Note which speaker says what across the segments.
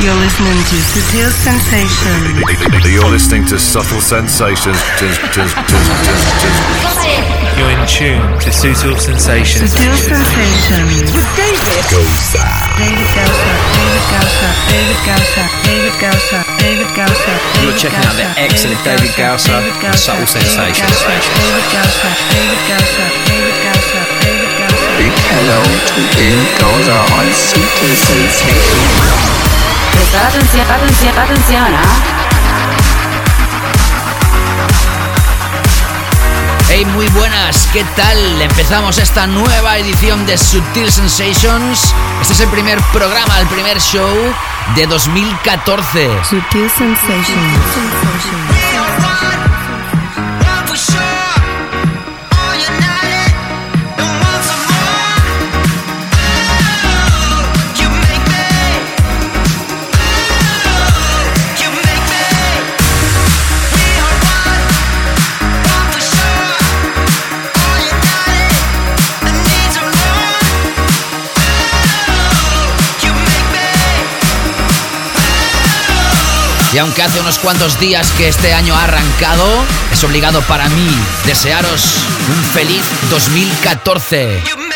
Speaker 1: You're listening to Subtle Sensations.
Speaker 2: You're listening to Subtle Sensations.
Speaker 3: You're in tune to Subtle Sensations.
Speaker 1: Subtle Sensations. With David Gausa. David Gausa. David Gausa. David Gausa. David Gausa. David Gausa.
Speaker 4: You're checking out the excellent David Gausa and Subtle Sensations.
Speaker 1: David Gausa. David Gausa. David Gausa. David Gausa.
Speaker 5: Big hello to David Gausa on Subtle Sensations.
Speaker 6: Prestar atención, atención, atención, ¿ah?
Speaker 7: Hey, muy buenas, ¿qué tal? Empezamos esta nueva edición de Subtil Sensations. Este es el primer programa, el primer show de 2014.
Speaker 1: Subtle Sensations.
Speaker 7: Y aunque hace unos cuantos días que este año ha arrancado, es obligado para mí desearos un feliz 2014.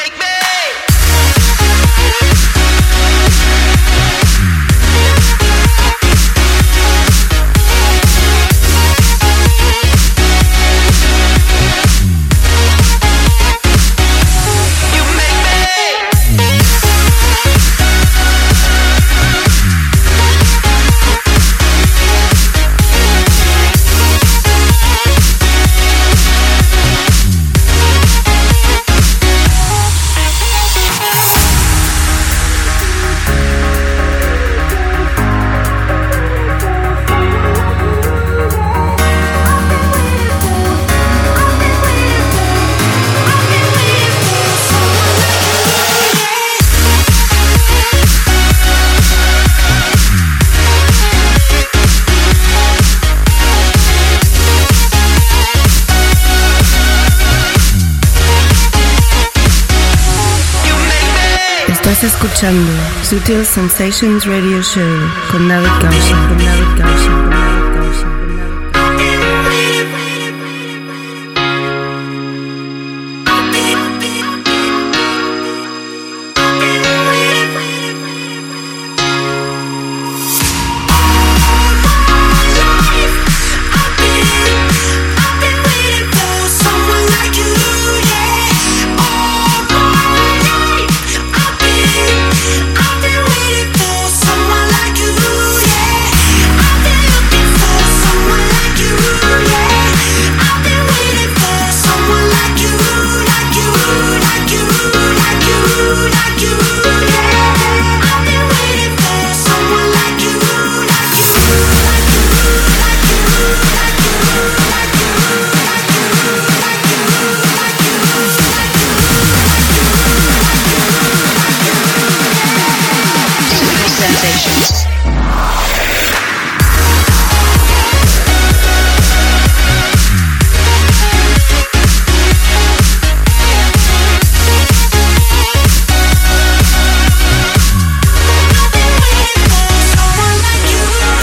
Speaker 1: Escuchando Sutil Sensations Radio Show con David Gausa.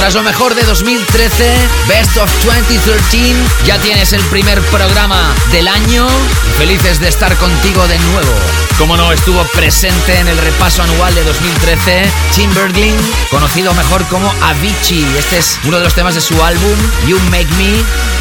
Speaker 7: Tras lo mejor de 2013, Best of 2013, ya tienes el primer programa del año. Felices de estar contigo de nuevo. Como no, estuvo presente en el repaso anual de 2013 Tim Bergling, conocido mejor como Avicii. Este es uno de los temas de su álbum You Make Me.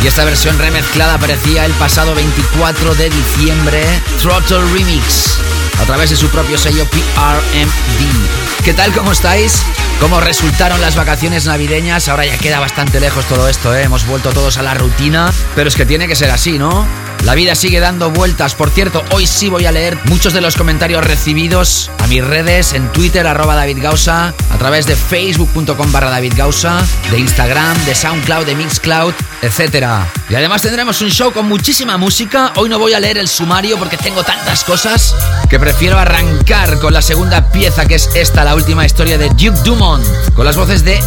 Speaker 7: Y esta versión remezclada aparecía el pasado 24 de diciembre, Throttle Remix, a través de su propio sello PRMD. ¿Qué tal? ¿Cómo estáis? ¿Cómo resultaron las vacaciones navideñas? Ahora ya queda bastante lejos todo esto, ¿eh? Hemos vuelto todos a la rutina, pero es que tiene que ser así, ¿no? La vida sigue dando vueltas. Por cierto, hoy sí voy a leer muchos de los comentarios recibidos a mis redes, en Twitter, arroba David Gausa, a través de facebook.com barra David Gausa, de Instagram, de SoundCloud, de Mixcloud, etc. Y además tendremos un show con muchísima música. Hoy no voy a leer el sumario porque tengo tantas cosas que prefiero arrancar con la segunda pieza, que es esta, la última historia de Duke Dumont, con las voces de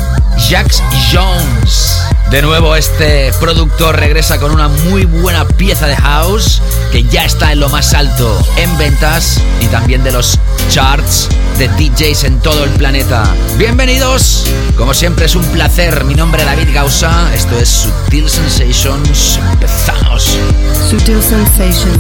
Speaker 7: Jax Jones. De nuevo este productor regresa con una muy buena pieza de house que ya está en lo más alto en ventas y también de los charts de DJs en todo el planeta. Bienvenidos, como siempre es un placer. Mi nombre es David Gausa, esto es Sutil Sensations. Empezamos.
Speaker 1: Sutil Sensations.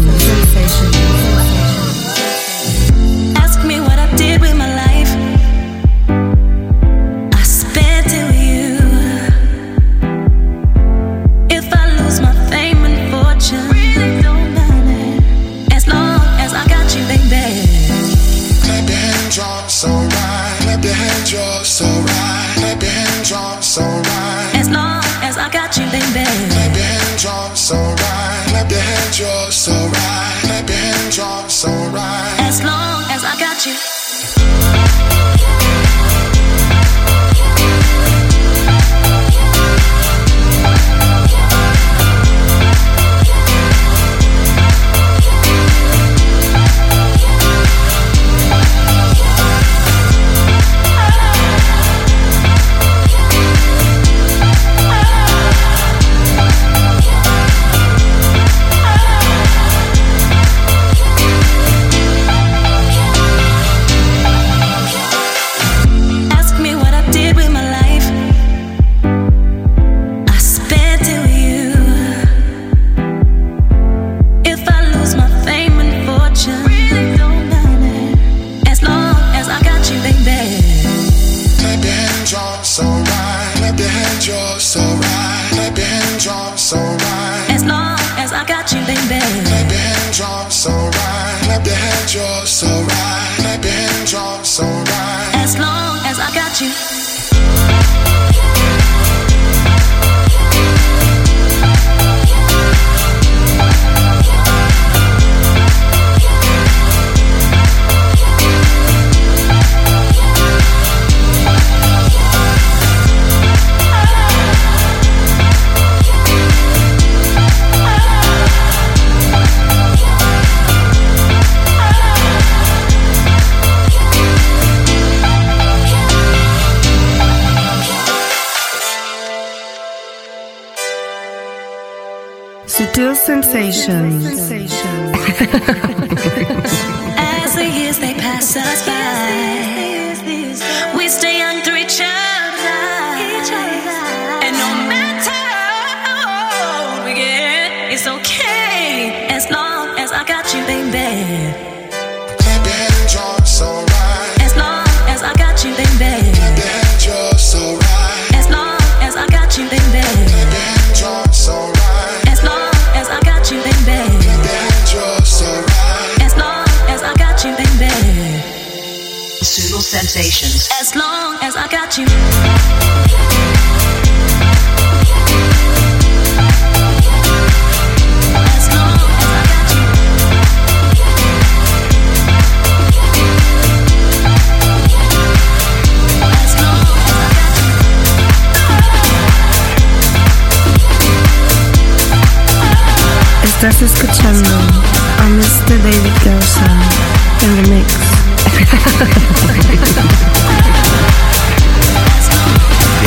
Speaker 8: Stay
Speaker 6: Sutil sensations.
Speaker 8: As long as I got you. As long as I got you. As long as I got
Speaker 1: Estás escuchando a Mr. David Gausa en the mix.
Speaker 7: ハハハハ!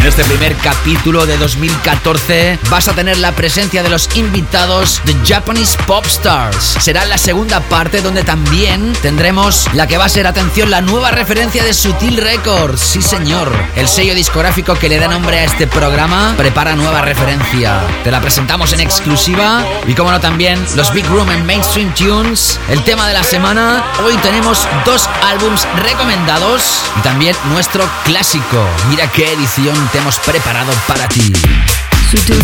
Speaker 7: Este primer capítulo de 2014 vas a tener la presencia de los invitados de Japanese Pop Stars. Será la segunda parte donde también tendremos la que va a ser, atención, la nueva referencia de Sutil Records. Sí, señor. El sello discográfico que le da nombre a este programa prepara nueva referencia. Te la presentamos en exclusiva. Y como no, también los Big Room en Mainstream Tunes. El tema de la semana. Hoy tenemos dos álbums recomendados y también nuestro clásico. Mira qué edición hemos preparado para ti.
Speaker 1: Sutil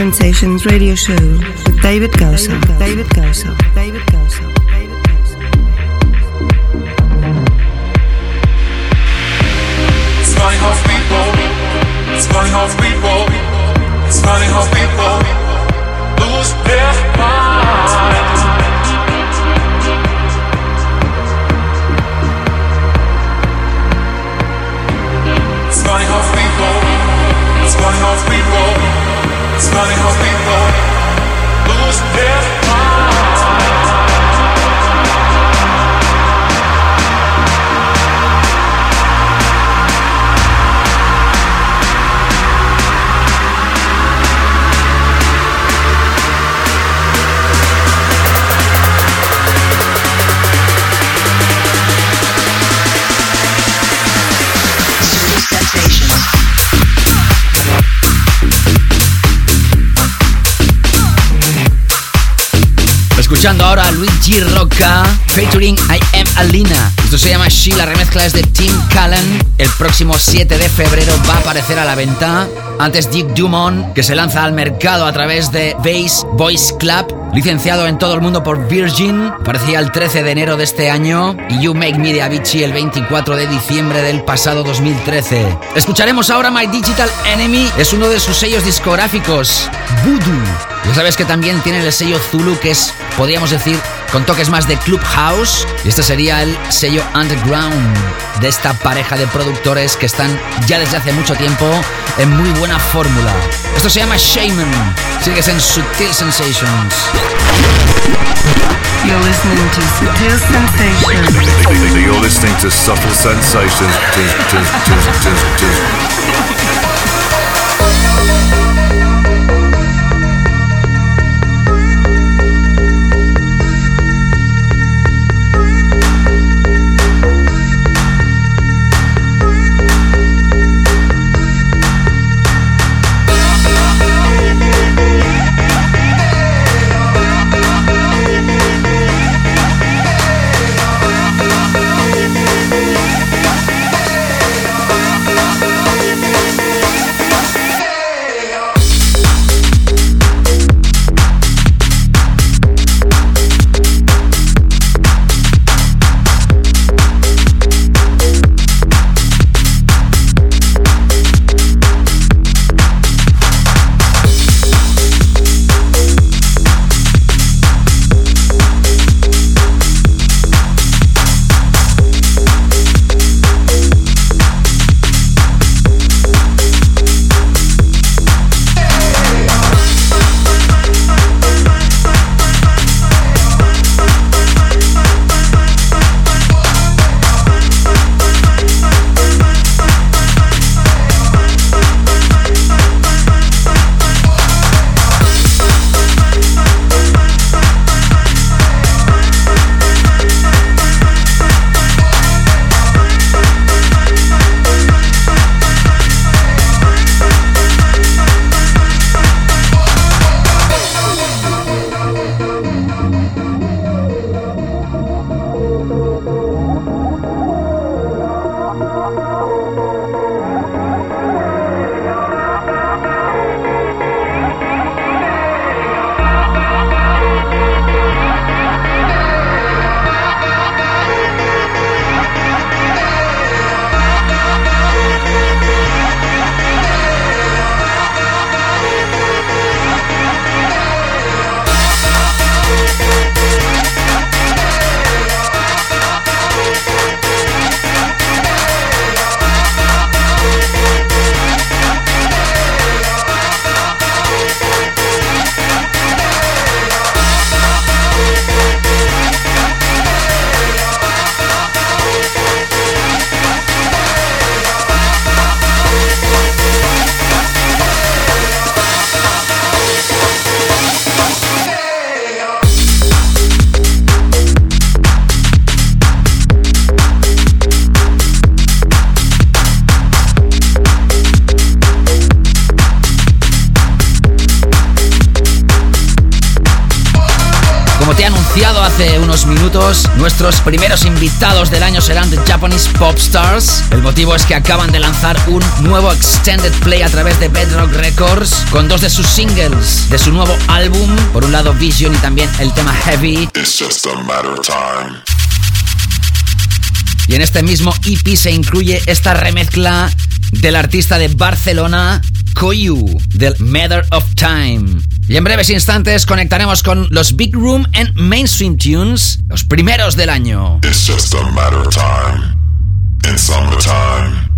Speaker 1: Sensations radio show with David Gausser. David Gausser. David Gausser.
Speaker 7: Luigi Rocca featuring I Am Alina. Esto se llama She, la remezcla es de Tim Callan. El próximo 7 de febrero va a aparecer a la venta. Antes Dick Dumont, que se lanza al mercado a través de Bass Voice Club, licenciado en todo el mundo por Virgin, parecía el 13 de enero de este año, y You Make Me de Avicii el 24 de diciembre del pasado 2013. Escucharemos ahora My Digital Enemy, es uno de sus sellos discográficos, Voodoo. Ya sabes que también tiene el sello Zulu, que es, podríamos decir, con toques más de Clubhouse, y este sería el sello Underground de esta pareja de productores que están ya desde hace mucho tiempo en muy buena fórmula. Esto se llama Shaman, sigues en Sutil Sensations.
Speaker 1: You're listening to Sutil Sensations.
Speaker 2: You're listening to Subtle Sensations.
Speaker 7: Nuestros primeros invitados del año serán The Japanese Pop Stars. El motivo es que acaban de lanzar un nuevo extended play a través de Bedrock Records con dos de sus singles de su nuevo álbum. Por un lado Vision y también el tema Heavy. Y en este mismo EP se incluye esta remezcla del artista de Barcelona, Koyu, del Matter of Time. Y en breves instantes conectaremos con los Big Room and Mainstream Tunes, los primeros del año.
Speaker 9: It's summertime,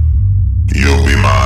Speaker 9: you'll be mine.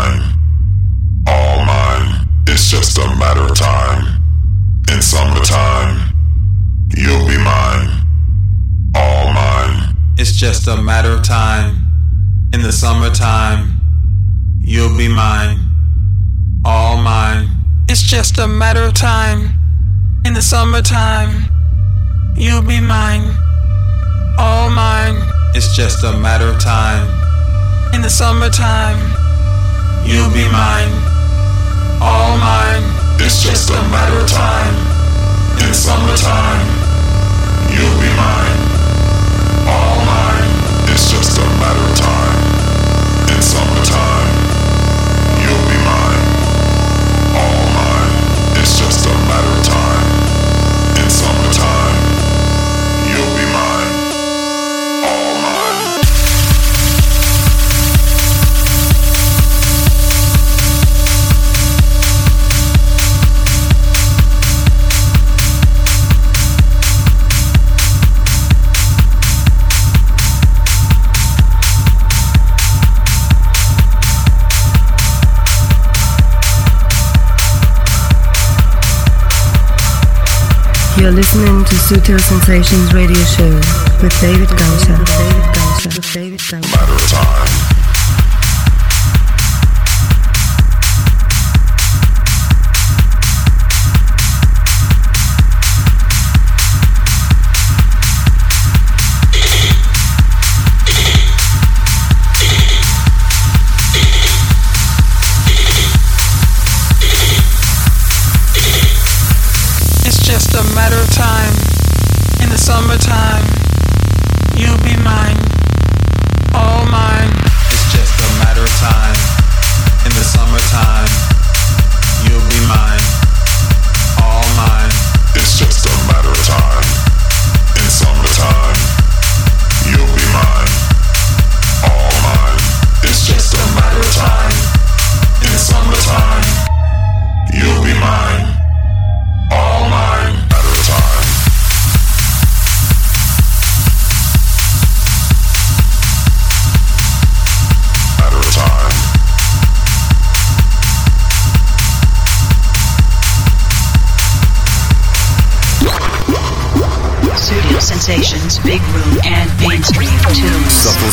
Speaker 10: Sutil Sensations Radio Show with David Gausha.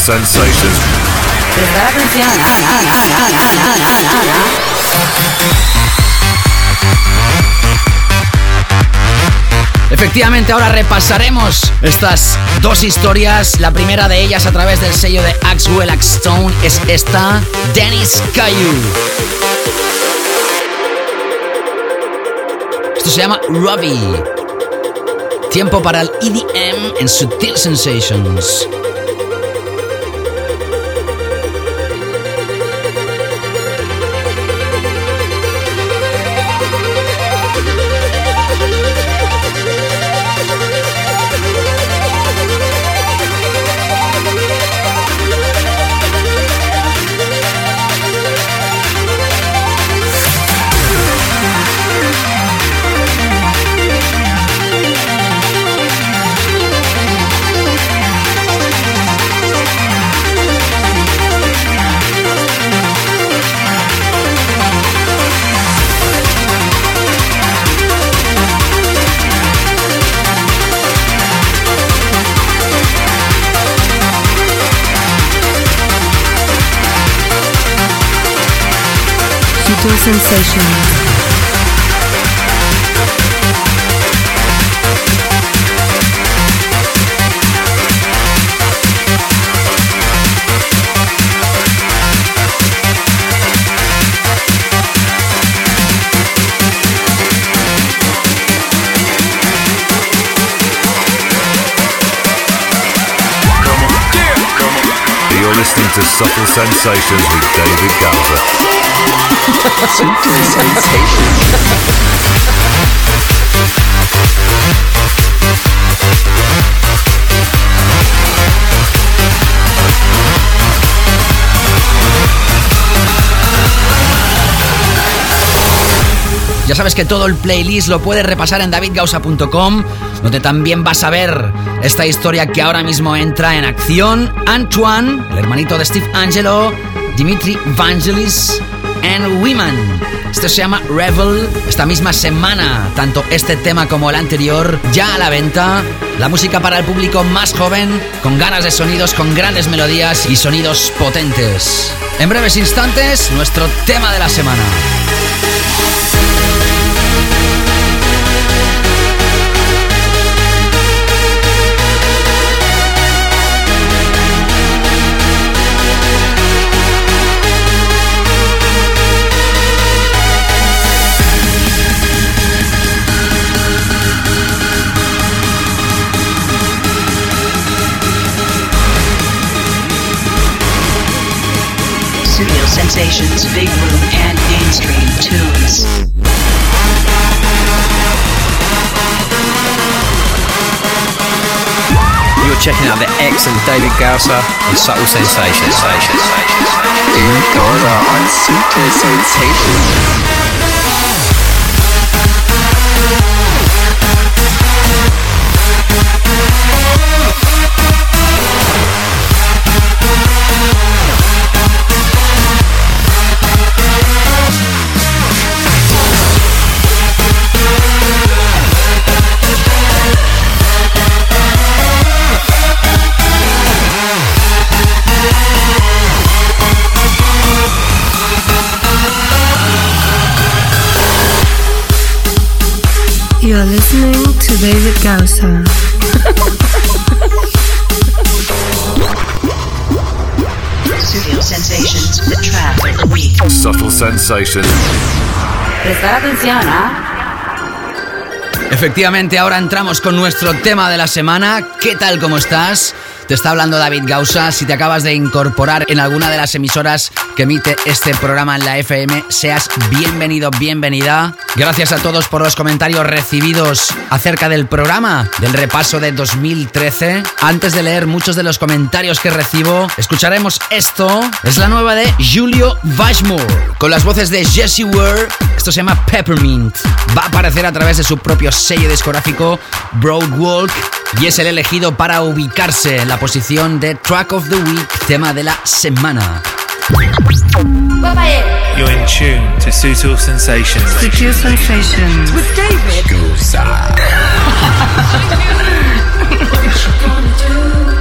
Speaker 11: Sensations. Prestar atención.
Speaker 7: Efectivamente, ahora repasaremos estas dos historias. La primera de ellas a través del sello de Axwell Stone es esta, Dennis Caillou. Esto se llama Robbie. Tiempo para el EDM en Sutil Sensations. Ya sabes que todo el playlist lo puedes repasar en davidgausa.com, donde también vas a ver esta historia que ahora mismo entra en acción. Antoine, el hermanito de Steve Angelo, Dimitri Vangelis and Women. Esto se llama Revel. Esta misma semana, tanto este tema como el anterior, ya a la venta. La música para el público más joven, con ganas de sonidos, con grandes melodías y sonidos potentes. En breves instantes, nuestro tema de la semana.
Speaker 6: Studio Sensations, Big Room, and Mainstream Tunes.
Speaker 4: You're checking out the excellent David Gausser on Subtle Sensations.
Speaker 5: David Gausser on Subtle Sensations.
Speaker 1: You are listening to David Gausa.
Speaker 6: Studio Sensations, the track of the week.
Speaker 2: Subtle Sensations.
Speaker 12: Prestar atención, ¿ah?
Speaker 7: Efectivamente, ahora entramos con nuestro tema de la semana. ¿Qué tal, cómo estás? Te está hablando David Gausa. Si te acabas de incorporar en alguna de las emisoras que emite este programa en la FM, seas bienvenido, bienvenida. Gracias a todos por los comentarios recibidos acerca del programa, del repaso de 2013. Antes de leer muchos de los comentarios que recibo, escucharemos esto. Es la nueva de Julio Bashmore, con las voces de Jesse Ware. Esto se llama Peppermint. Va a aparecer a través de su propio sello discográfico Broadwalk y es el elegido para ubicarse en la posición de Track of the Week, tema de la semana.
Speaker 3: You're in tune to Sutil Sensations.
Speaker 1: Secure Sensations.
Speaker 12: With David.
Speaker 8: It's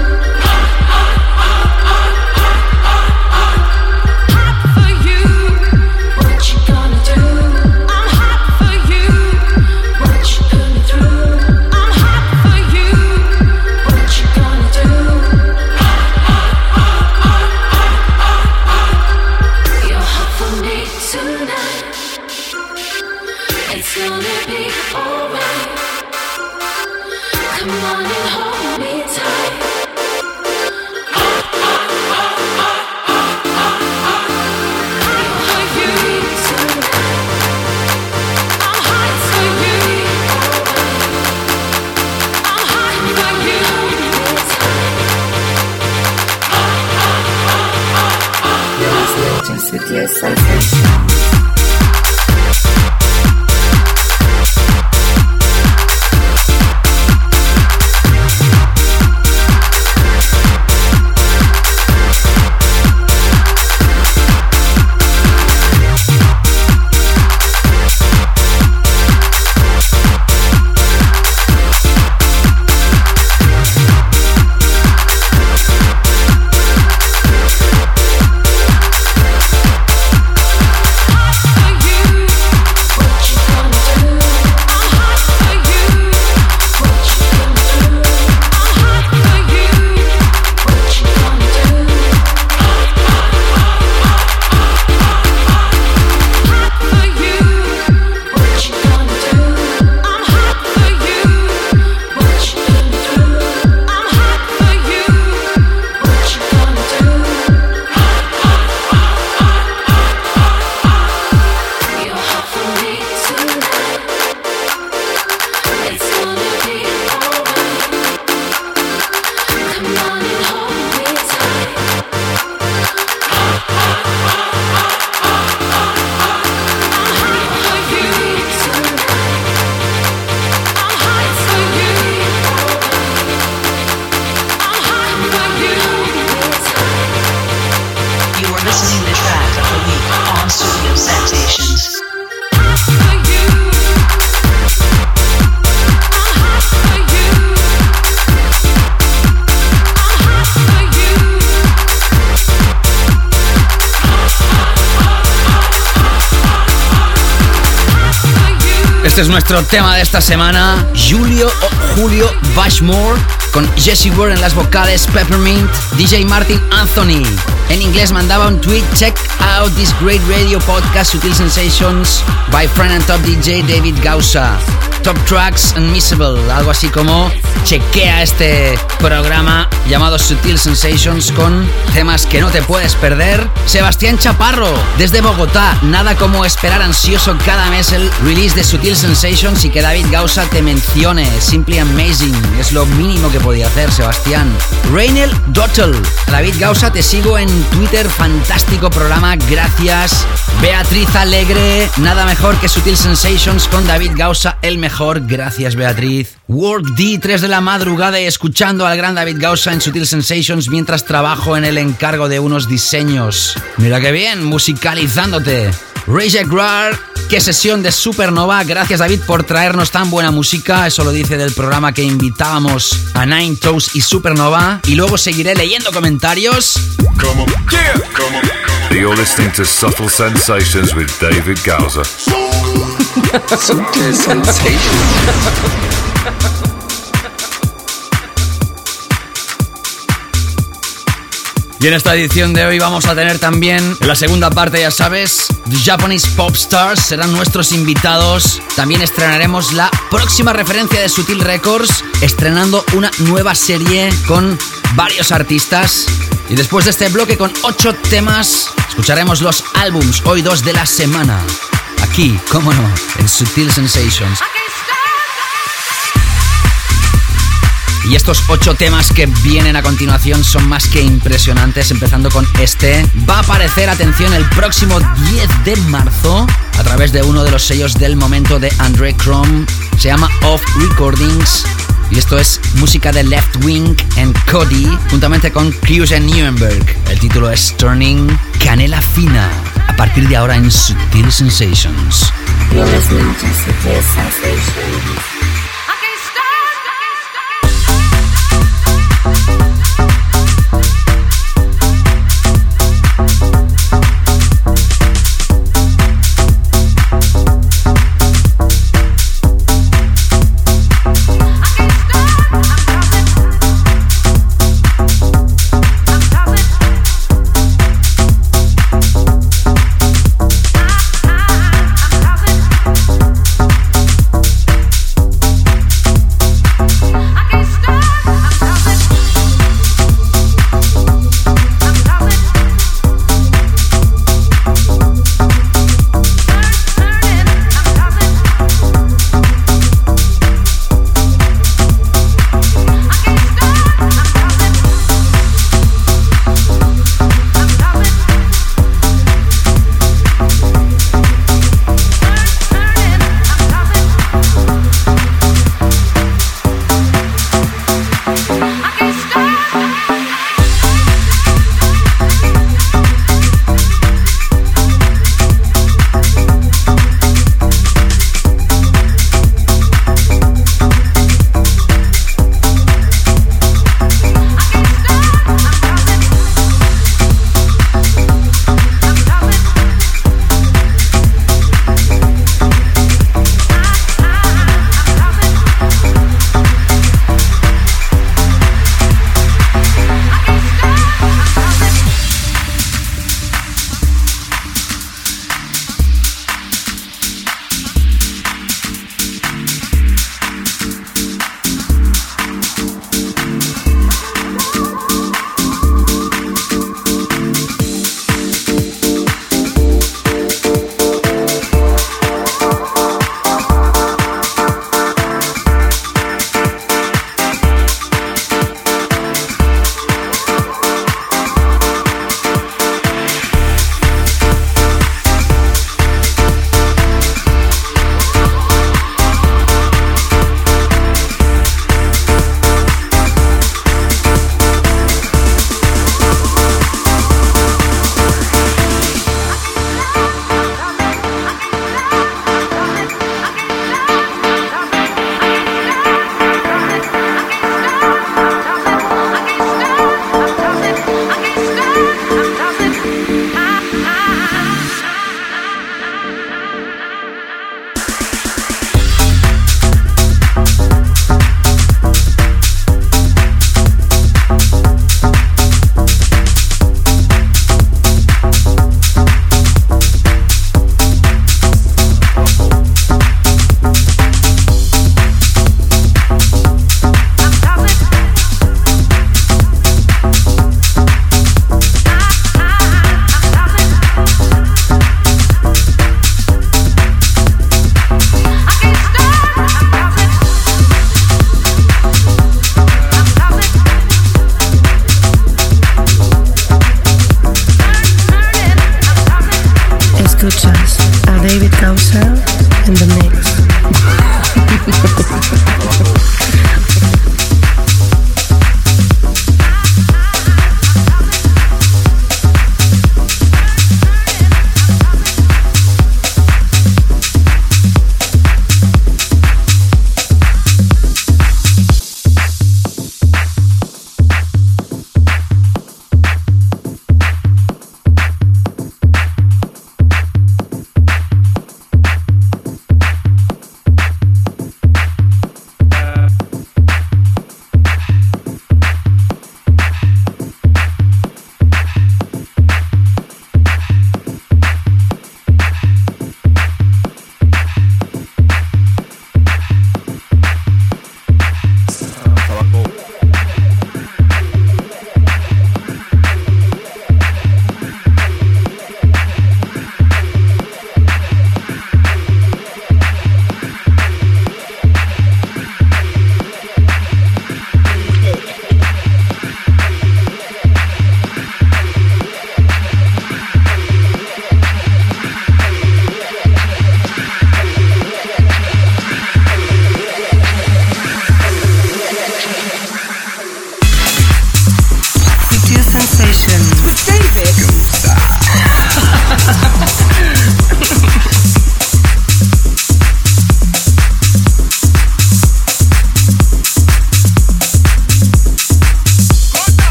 Speaker 7: nuestro tema de esta semana. Julio o Julio Bashmore con Jesse Ward en las vocales, Peppermint, DJ Martin Anthony. En inglés mandaba un tweet, check out this great radio podcast, Sutil Sensations, by friend and top DJ David Gausa. Top Tracks Unmissable, algo así como chequea este programa llamado Sutil Sensations con temas que no te puedes perder. Sebastián Chaparro, desde Bogotá, nada como esperar ansioso cada mes el release de Sutil Sensations y que David Gausa te mencione. Simply amazing, es lo mínimo que podía hacer, Sebastián. Rainel Dottel, David Gausa, te sigo en Twitter, fantástico programa, gracias. Beatriz Alegre, nada mejor que Sutil Sensations con David Gausa, el mejor Gracias, Beatriz. Work D, 3 de la madrugada y escuchando al gran David Gausa en Sutil Sensations mientras trabajo en el encargo de unos diseños. Mira qué bien, musicalizándote. Ray Jaguar, qué sesión de Supernova. Gracias, David, por traernos tan buena música. Eso lo dice del programa que invitábamos a Nine Toes y Supernova. Y luego seguiré leyendo comentarios.
Speaker 2: You're listening to Subtle Sensations with David Gausa.
Speaker 5: Subtle Sensations.
Speaker 7: Y en esta edición de hoy vamos a tener también la segunda parte, ya sabes, The Japanese Pop Stars serán nuestros invitados. También estrenaremos la próxima referencia de Sutil Records, estrenando una nueva serie con varios artistas. Y después de este bloque con ocho temas, escucharemos los álbums hoy dos de la semana. Aquí, cómo no, en Sutil Sensations. Y estos ocho temas que vienen a continuación son más que impresionantes, empezando con este. Va a aparecer, atención, el próximo 10 de marzo a través de uno de los sellos del momento de Andre Chrome. Se llama Off Recordings. Y esto es música de Left Wing and Cody, juntamente con Cruz en Nuremberg. El título es Turning Canela Fina. A partir de ahora en Sutil
Speaker 12: Sutil Sensations.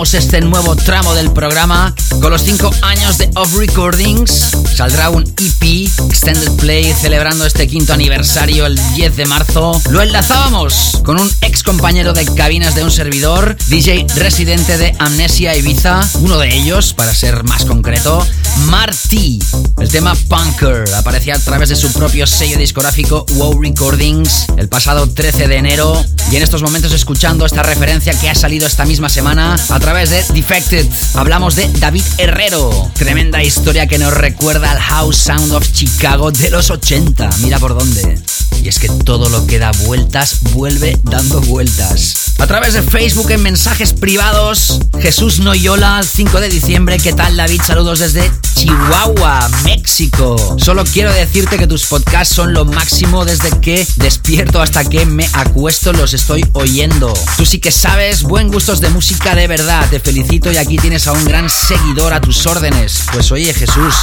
Speaker 7: Este nuevo tramo del programa con los 5 años de Off Recordings. Saldrá un EP Extended Play celebrando este quinto aniversario el 10 de marzo. Lo enlazábamos con un ex compañero de cabinas de un servidor, DJ residente de Amnesia Ibiza, uno de ellos, para ser más concreto, Marty. El tema Punker aparecía a través de su propio sello discográfico Wow Recordings el pasado 13 de enero y en estos momentos escuchando esta referencia que ha salido esta misma semana a través de Defected. Hablamos de David Herrero, tremenda historia que nos recuerda al House Sound of Chicago de los 80. Mira por dónde. Y es que todo lo que da vueltas vuelve dando vueltas. A través de Facebook en mensajes privados, Jesús Noyola, 5 de diciembre. ¿Qué tal David? Saludos desde Chihuahua, México. Solo quiero decirte que tus podcasts son lo máximo desde que despierto hasta que me acuesto, los estoy oyendo. Tú sí que sabes, buen gustos de música de verdad. Te felicito y aquí tienes a un gran seguidor a tus órdenes. Pues oye Jesús,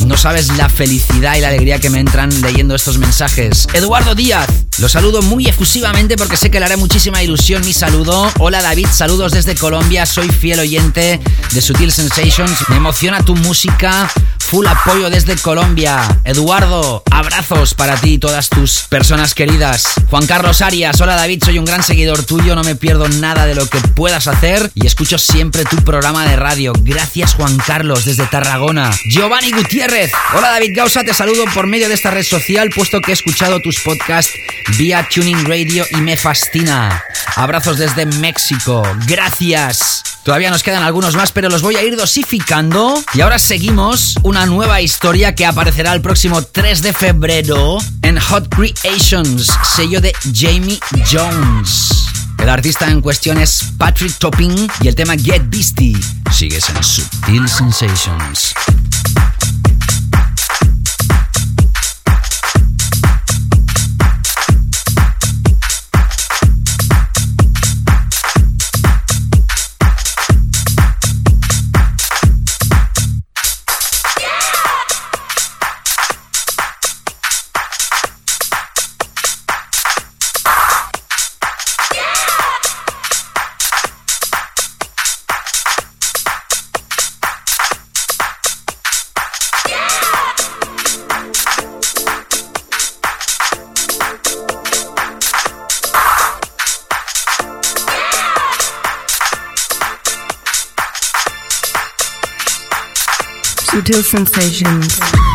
Speaker 7: no sabes la felicidad y la alegría que me entran leyendo estos mensajes. Eduardo Díaz, lo saludo muy efusivamente porque sé que le hará muchísima ilusión mi saludo. Hola David, saludos desde Colombia, soy fiel oyente de Sutil Sensations. Me emociona tu música Full apoyo desde Colombia. Eduardo, abrazos para ti y todas tus personas queridas. Juan Carlos Arias, hola David, soy un gran seguidor tuyo, no me pierdo nada de lo que puedas hacer y escucho siempre tu programa de radio. Gracias Juan Carlos desde Tarragona. Giovanni Gutiérrez, hola David Gausa, te saludo por medio de esta red social puesto que he escuchado tus podcasts vía Tuning Radio y me fascina. Abrazos desde México. Gracias. Todavía nos quedan algunos más, pero los voy a ir dosificando. Y ahora seguimos una nueva historia que aparecerá el próximo 3 de febrero en Hot Creations, sello de Jamie Jones. El artista en cuestión es Patrick Topping y el tema Get Beastie. Sigues en Subtil Sensations.
Speaker 1: Sutil Sensations.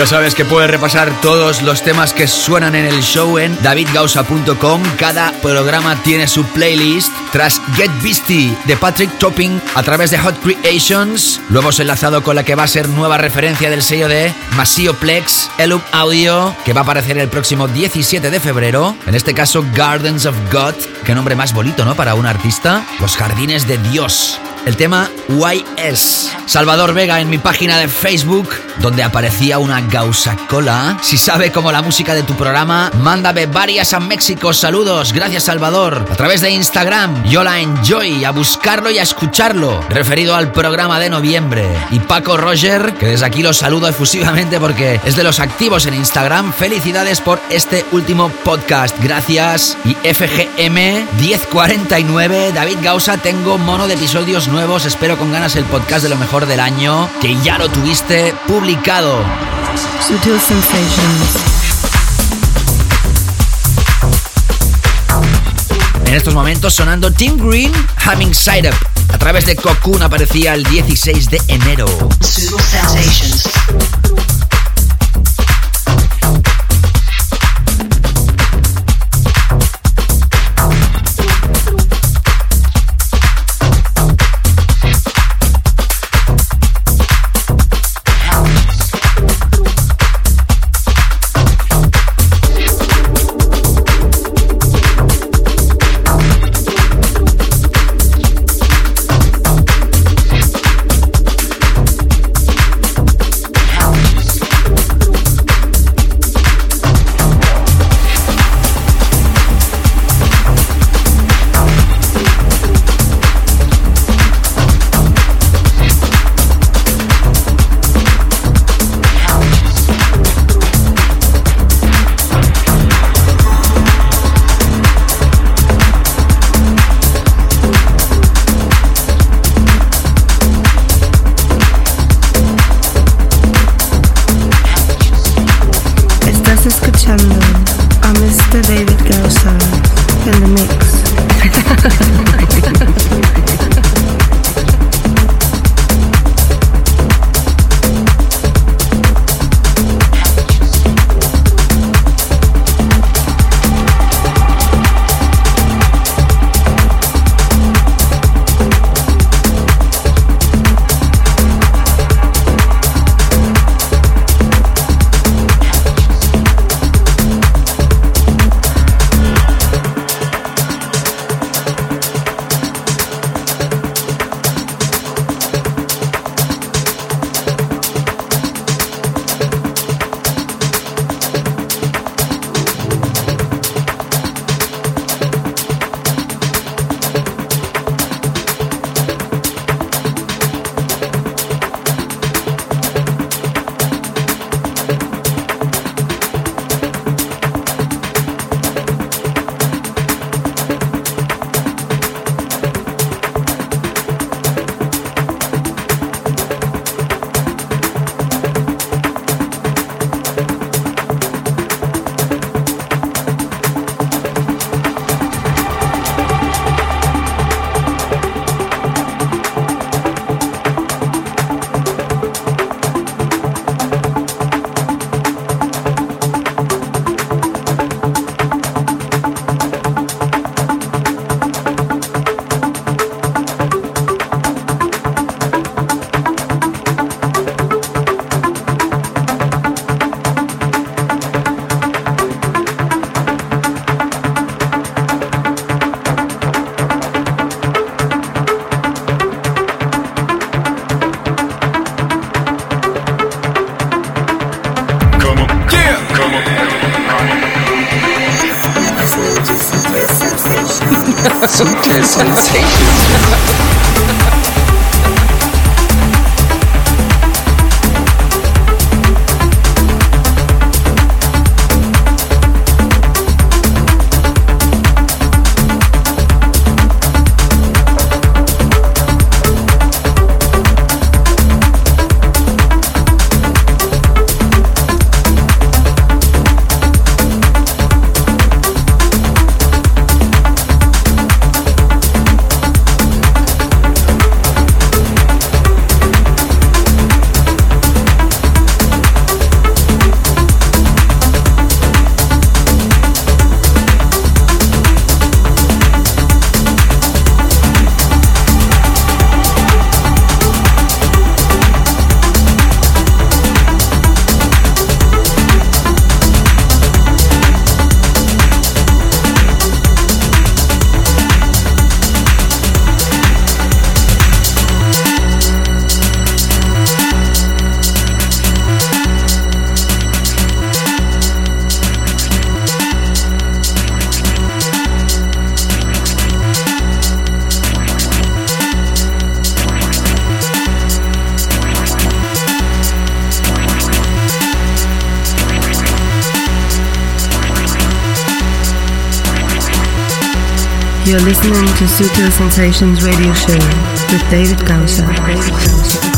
Speaker 7: Ya sabes que puedes repasar todos los temas que suenan en el show en davidgausa.com. Cada programa tiene su playlist. Tras Get Beastie de Patrick Topping a través de Hot Creations, lo hemos enlazado con la que va a ser nueva referencia del sello de Masio Plex, Elup Audio, que va a aparecer el próximo 17 de febrero. En este caso, Gardens of God. Qué nombre más bonito, ¿no? Para un artista. Los jardines de Dios el tema YS. Salvador Vega en mi página de Facebook, donde aparecía una gausa cola. Si sabe cómo la música de tu programa, mándame varias a México. Saludos, gracias Salvador. A través de Instagram, yo la enjoy, a buscarlo y a escucharlo, referido al programa de noviembre. Y Paco Roger, que desde aquí lo saludo efusivamente porque es de los activos en Instagram. Felicidades por este último podcast. Gracias. Y FGM 1049, David Gausa, tengo mono de episodios nuevos. Espero con ganas el podcast de lo mejor del año, que ya lo tuviste publicado.
Speaker 1: Sutil Sensations.
Speaker 7: En estos momentos sonando Tim Green, Humming Side Up. A través de Cocoon aparecía el 16 de enero.
Speaker 6: Sutil
Speaker 1: You're listening to Sutil Sensations Radio Show with David Gausser.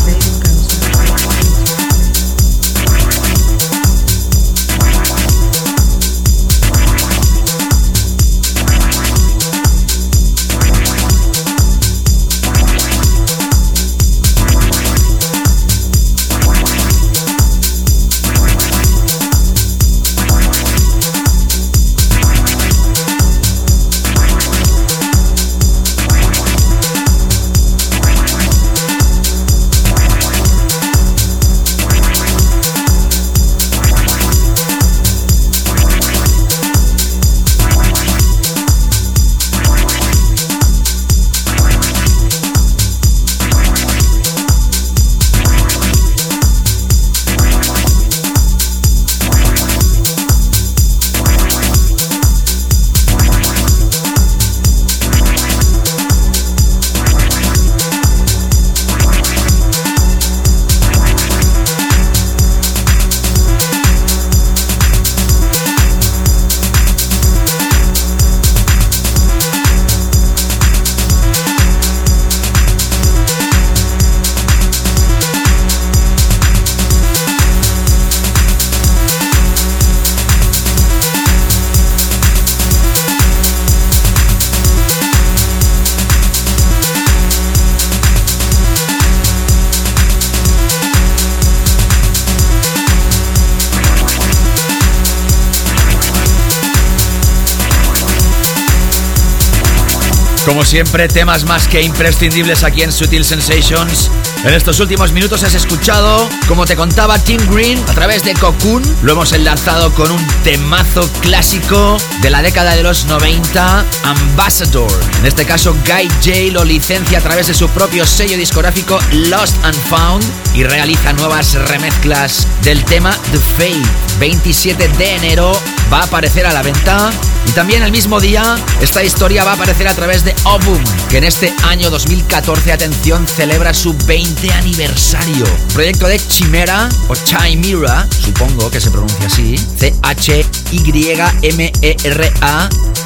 Speaker 7: Siempre, temas más que imprescindibles aquí en Sutil Sensations. En estos últimos minutos has escuchado, como te contaba Tim Green, a través de Cocoon. Lo hemos enlazado con un temazo clásico de la década de los 90, Ambassador. En este caso, Guy J lo licencia a través de su propio sello discográfico Lost and Found y realiza nuevas remezclas del tema The Fate. 27 de enero va a aparecer a la venta y también el mismo día, esta historia va a aparecer a través de Obum, que en este año 2014, atención, celebra su 20 aniversario. Proyecto de Chimera o Chimera, supongo que se pronuncia así, C-H-Y-M-E-R-A,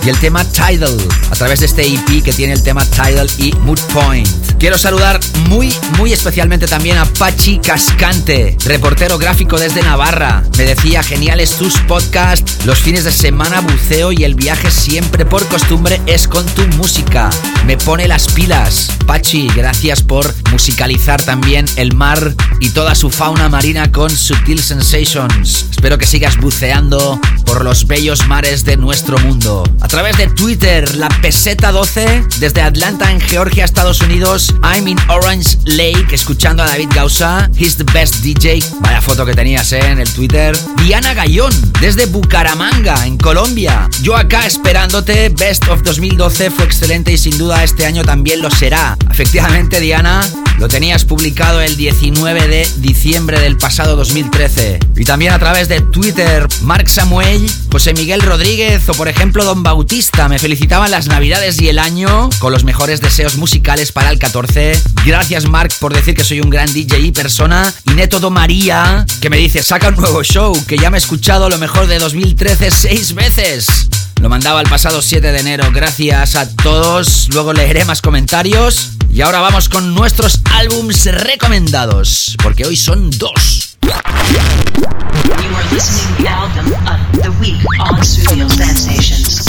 Speaker 7: y el tema Tidal, a través de este EP que tiene el tema Tidal y Mood Point. Quiero saludar muy, muy especialmente también a Pachi Cascante, reportero gráfico desde Navarra. Me decía, geniales tus podcasts, los fines de semana buceo y el viaje siempre por costumbre es con tu música. Me pone las pilas. Pachi, gracias por musicalizar también el mar y toda su fauna marina con Sutil Sensations. Espero que sigas buceando por los bellos mares de nuestro mundo. A través de Twitter, la peseta 12, desde Atlanta en Georgia, Estados Unidos, I'm in Orange Lake, escuchando a David Gausa. He's the best DJ. Vaya foto que tenías ¿eh? en el Twitter. Diana Gallón, desde Bucaramanga, en Colombia. Yo acá esperándote. Best of 2012 fue excelente y sin duda este año también lo será. Efectivamente, Diana, lo tenías publicado el 19 de diciembre del pasado 2013. Y también a través de Twitter, Marc Samuel, José Miguel Rodríguez o por ejemplo Don Bautista me felicitaban las navidades y el año con los mejores deseos musicales para el 14. Gracias Marc por decir que soy un gran DJ y persona. Y Neto Do María, que me dice, saca un nuevo show, que ya me he escuchado lo mejor de 2013 seis veces. Lo mandaba el pasado 7 de enero. Gracias a todos. Luego leeré más comentarios. Y ahora vamos con nuestros álbums recomendados. Porque hoy son dos.
Speaker 6: You are listening to the album of the week on Studio Sensations.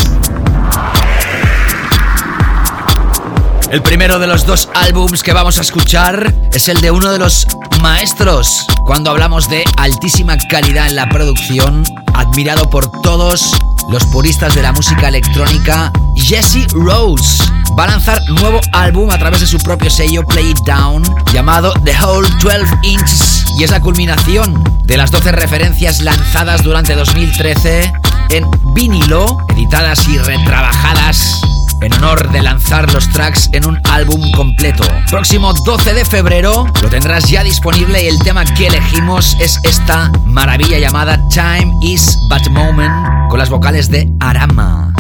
Speaker 7: El primero de los dos álbums que vamos a escuchar es el de uno de los maestros cuando hablamos de altísima calidad en la producción, admirado por todos los puristas de la música electrónica, Jesse Rose. Va a lanzar nuevo álbum a través de su propio sello Play It Down, llamado The Whole 12 Inches, y es la culminación de las 12 referencias lanzadas durante 2013 en vinilo, editadas y retrabajadas en honor de lanzar los tracks en un álbum completo. Próximo 12 de febrero lo tendrás ya disponible y el tema que elegimos es esta maravilla llamada Time is But Moment con las vocales de Arama.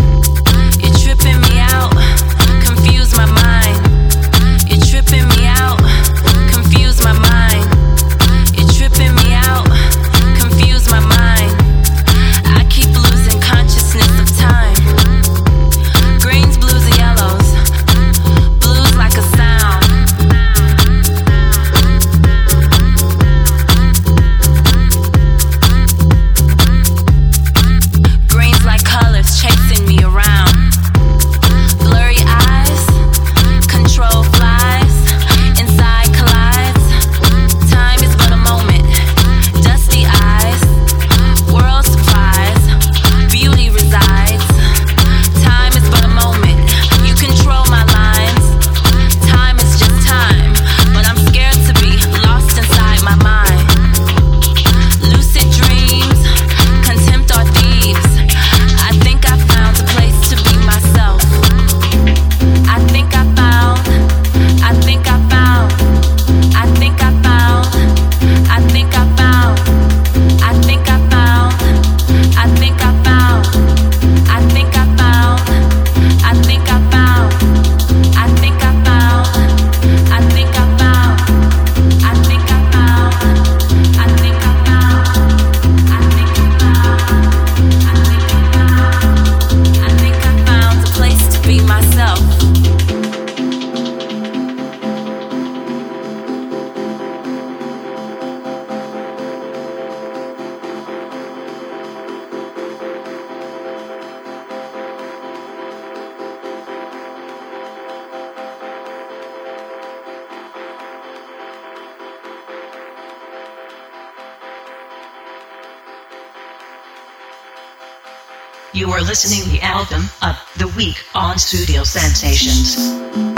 Speaker 8: You are listening to the album of the week on Studio Sensations.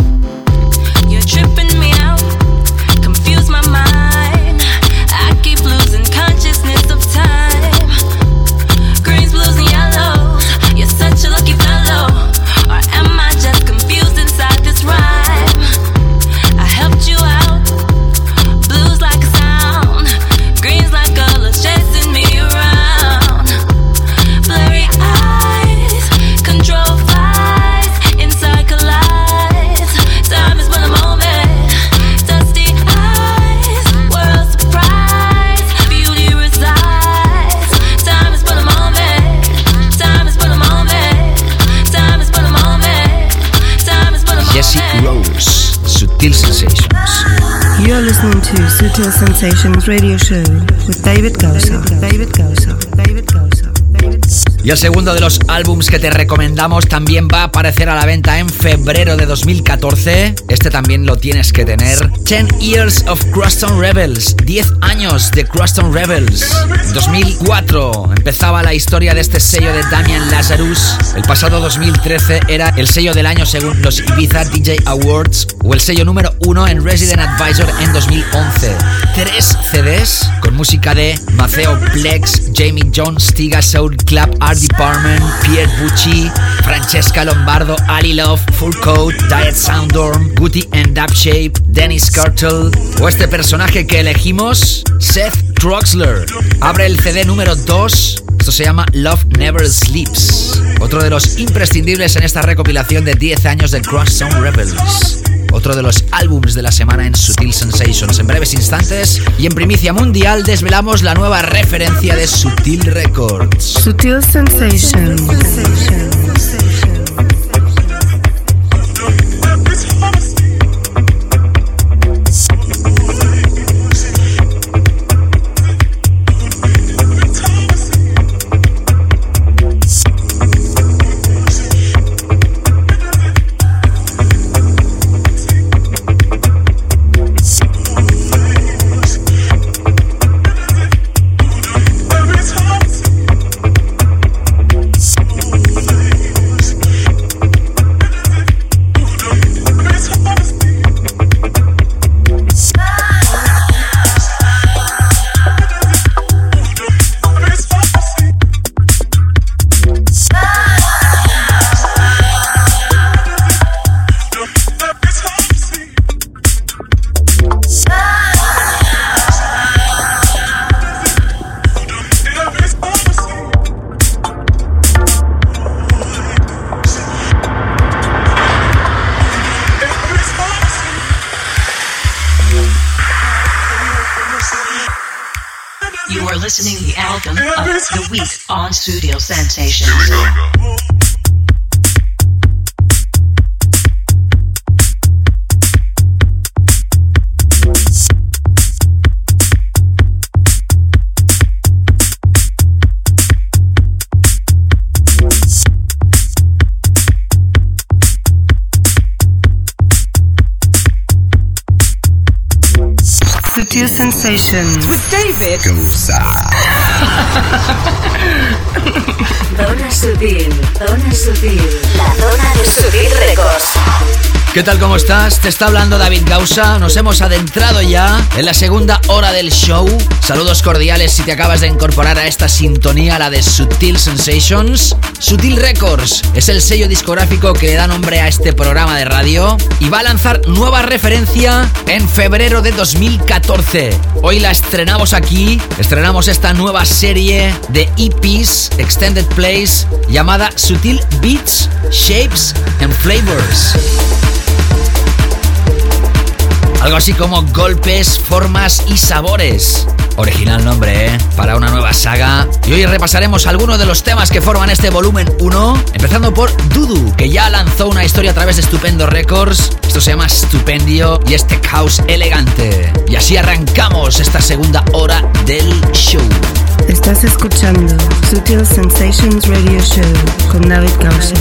Speaker 7: Sutil Sensations
Speaker 1: Radio Show with David Gosa. David Gosa.
Speaker 7: Y el segundo de los álbums que te recomendamos también va a aparecer a la venta en febrero de 2014. Este también lo tienes que tener. 10 Years of Cruston Rebels. 10 años de Cruston Rebels. 2004 empezaba la historia de este sello de Damian Lazarus. El pasado 2013 era el sello del año según los Ibiza DJ Awards o el sello número uno en Resident Advisor en 2011. Tres CDs con música de Maceo Plex, Jamie Jones, Stiga Soul Club, Art Department, Pierre Bucci, Francesca Lombardo, Ali Love, Full Coat, Diet Sounddorm, Guti and Dub Shape, Dennis Cartel o este personaje que elegimos, Seth Troxler. Abre el CD número 2. Esto se llama Love Never Sleeps. Otro de los imprescindibles en esta recopilación de 10 años de Crush Song Rebels. Otro de los álbumes de la semana en Sutil Sensations. En breves instantes y en primicia mundial desvelamos la nueva referencia de Sutil Records.
Speaker 1: Sutil Sensations.
Speaker 8: On Studio Sensations.
Speaker 1: Sutil with David
Speaker 11: Zona Sutil, Zona Sutil, la zona de Sutil Records.
Speaker 7: ¿Qué tal? ¿Cómo estás? Te está hablando David Gausa. Nos hemos adentrado ya en la segunda hora del show. Saludos cordiales si te acabas de incorporar a esta sintonía, la de Sutil Sensations. Sutil Records es el sello discográfico que le da nombre a este programa de radio y va a lanzar nueva referencia en febrero de 2014. Hoy la estrenamos aquí. Estrenamos esta nueva serie de EPs, Extended Plays, llamada Sutil Beats, Shapes and Flavors. Algo así como golpes, formas y sabores. Original nombre, ¿eh? Para una nueva saga. Y hoy repasaremos algunos de los temas que forman este volumen 1. Empezando por Dudu, que ya lanzó una historia a través de Stupendo Records. Esto se llama Stupendio y este caos elegante. Y así arrancamos esta segunda hora del show.
Speaker 1: Estás escuchando Sutil Sensations Radio Show con David Gausa.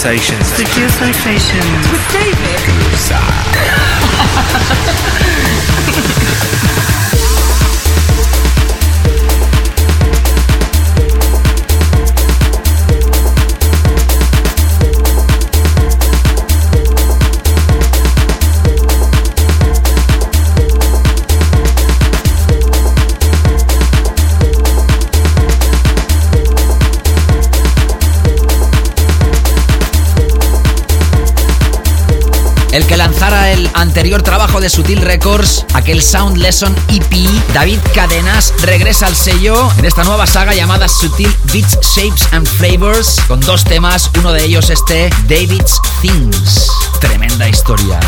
Speaker 3: Sensations.
Speaker 7: Anterior trabajo de Sutil Records, aquel Sound Lesson EP, David Cadenas regresa al sello en esta nueva saga llamada Sutil Beats, Shapes and Flavors, con dos temas, uno de ellos este David's Things. Tremenda historia.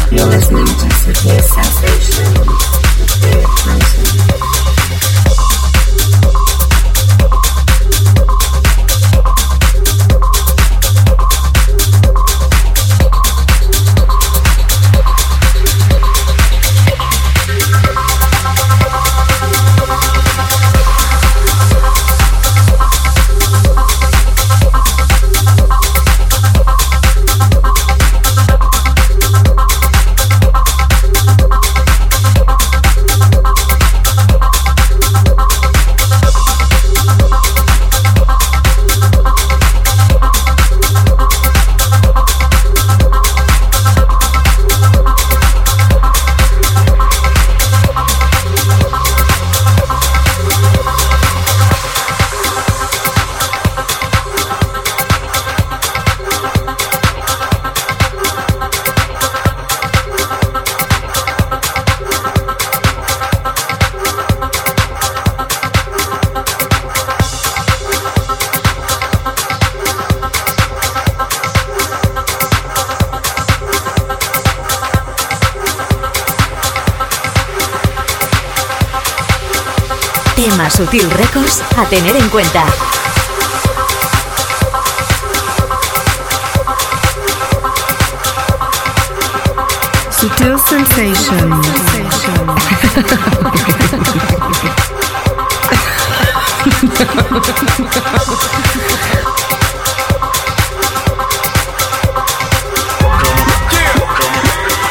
Speaker 12: Tener en cuenta.
Speaker 1: Sutil sensations.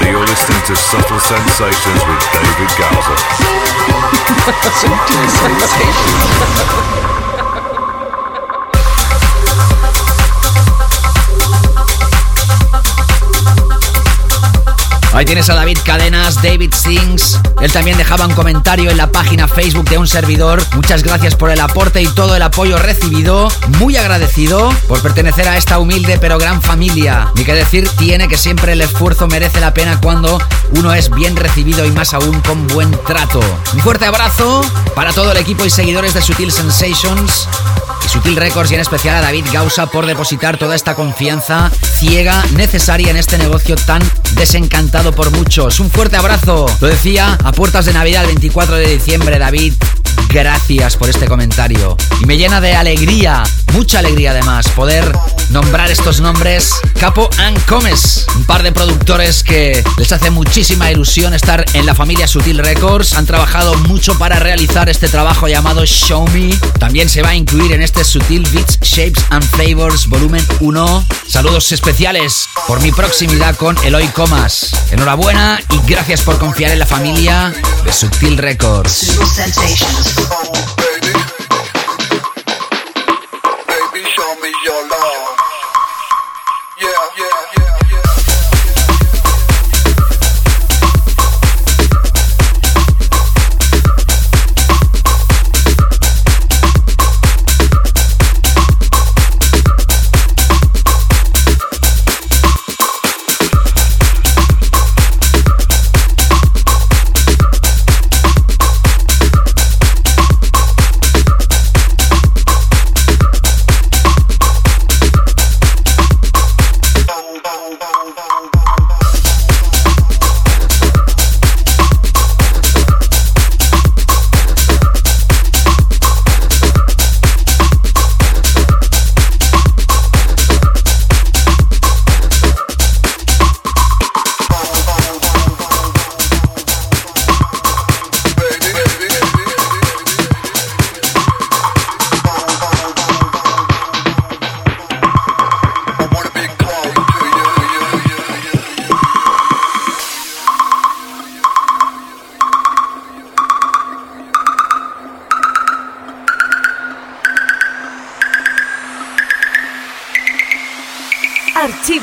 Speaker 2: You're listening to Subtle Sensations with David Gowser.
Speaker 5: Sutil Sensations.
Speaker 7: Ahí tienes a David Cadenas, David Sings. Él también dejaba un comentario en la página Facebook de un servidor. Muchas gracias por el aporte y todo el apoyo recibido. Muy agradecido por pertenecer a esta humilde pero gran familia. Ni que decir tiene que siempre el esfuerzo merece la pena cuando uno es bien recibido y más aún con buen trato. Un fuerte abrazo para todo el equipo y seguidores de Sutil Sensations Sutil Records y en especial a David Gausa por depositar toda esta confianza ciega necesaria en este negocio tan desencantado por muchos. Un fuerte abrazo. Lo decía a puertas de Navidad el 24 de diciembre, David. Gracias por este comentario. Y me llena de alegría, mucha alegría además, poder nombrar estos nombres. Capo and Comes, un par de productores que les hace muchísima ilusión estar en la familia Sutil Records. Han trabajado mucho para realizar este trabajo llamado Show Me. También se va a incluir en este Sutil Beats, Shapes and Flavors volumen 1. Saludos especiales por mi proximidad con Eloy Comas. Enhorabuena y gracias por confiar en la familia de Sutil Records.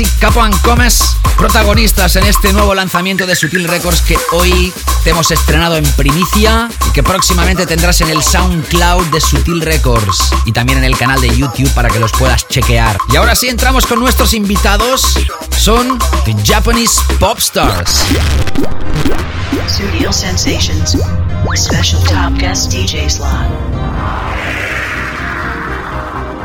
Speaker 7: Y Capo Comes, protagonistas en este nuevo lanzamiento de Sutil Records que hoy te hemos estrenado en primicia y que próximamente tendrás en el SoundCloud de Sutil Records y también en el canal de YouTube para que los puedas chequear. Y ahora sí entramos con nuestros invitados, son The Japanese Pop Stars.
Speaker 6: Sutil Sensations. Special Top Guest DJ Slot.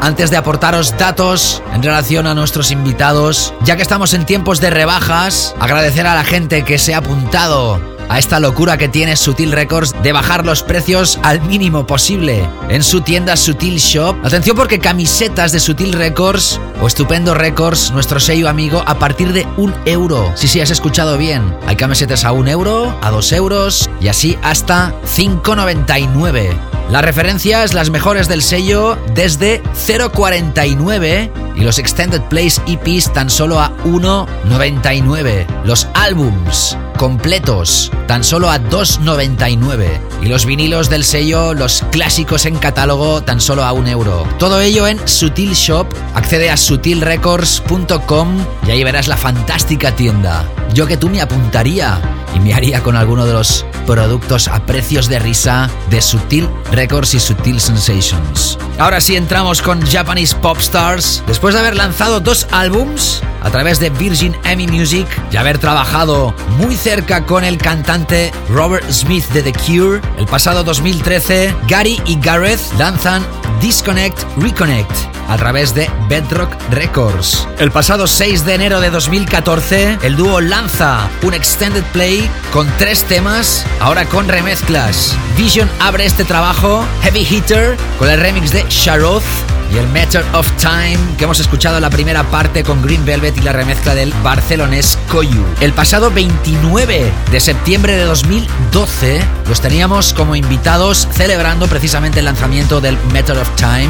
Speaker 7: Antes de aportaros datos en relación a nuestros invitados, ya que estamos en tiempos de rebajas, agradecer a la gente que se ha apuntado a esta locura que tiene Sutil Records de bajar los precios al mínimo posible en su tienda Sutil Shop. Atención porque camisetas de Sutil Records o Estupendo Records, nuestro sello amigo, a partir de un euro. Sí, sí, has escuchado bien. Hay camisetas a un euro, a dos euros y así hasta 5,99. Las referencias, las mejores del sello, desde 0,49 y los Extended Plays EPs tan solo a 1,99. Los álbums completos tan solo a 2,99 y los vinilos del sello, los clásicos en catálogo tan solo a un euro. Todo ello en Sutil Shop. Accede a sutilrecords.com y ahí verás la fantástica tienda. Yo que tú me apuntaría y me haría con alguno de los productos a precios de risa de Sutil Records y Sutil Sensations. Ahora sí entramos con Japanese Pop Stars. Después de haber lanzado dos álbums a través de Virgin Emmy Music y haber trabajado muy cerca con el cantante Robert Smith de The Cure, el pasado 2013, Gary y Gareth lanzan Disconnect Reconnect a través de Bedrock Records. El pasado 6 de enero de 2014, el dúo lanza un extended play con tres temas, ahora con remezclas. Vision abre este trabajo, Heavy Hitter, con el remix de Sharoth y el Matter of Time que hemos escuchado la primera parte con Green Velvet y la remezcla del barcelonés Koyu. El pasado 29 de septiembre de 2012 los teníamos como invitados celebrando precisamente el lanzamiento del Matter of Time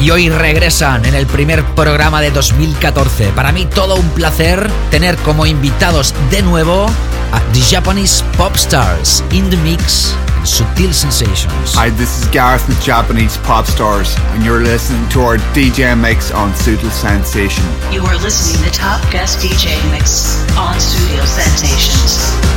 Speaker 7: y hoy regresan en el primer programa de 2014. Para mí todo un placer tener como invitados de nuevo a The Japanese Pop Stars in the Mix Subtle Sensations.
Speaker 13: Hi, this is Gareth with Japanese Pop Stars, and you're listening to our DJ mix on Subtle Sensation.
Speaker 6: You are listening to Top Guest DJ Mix on Studio Sensations.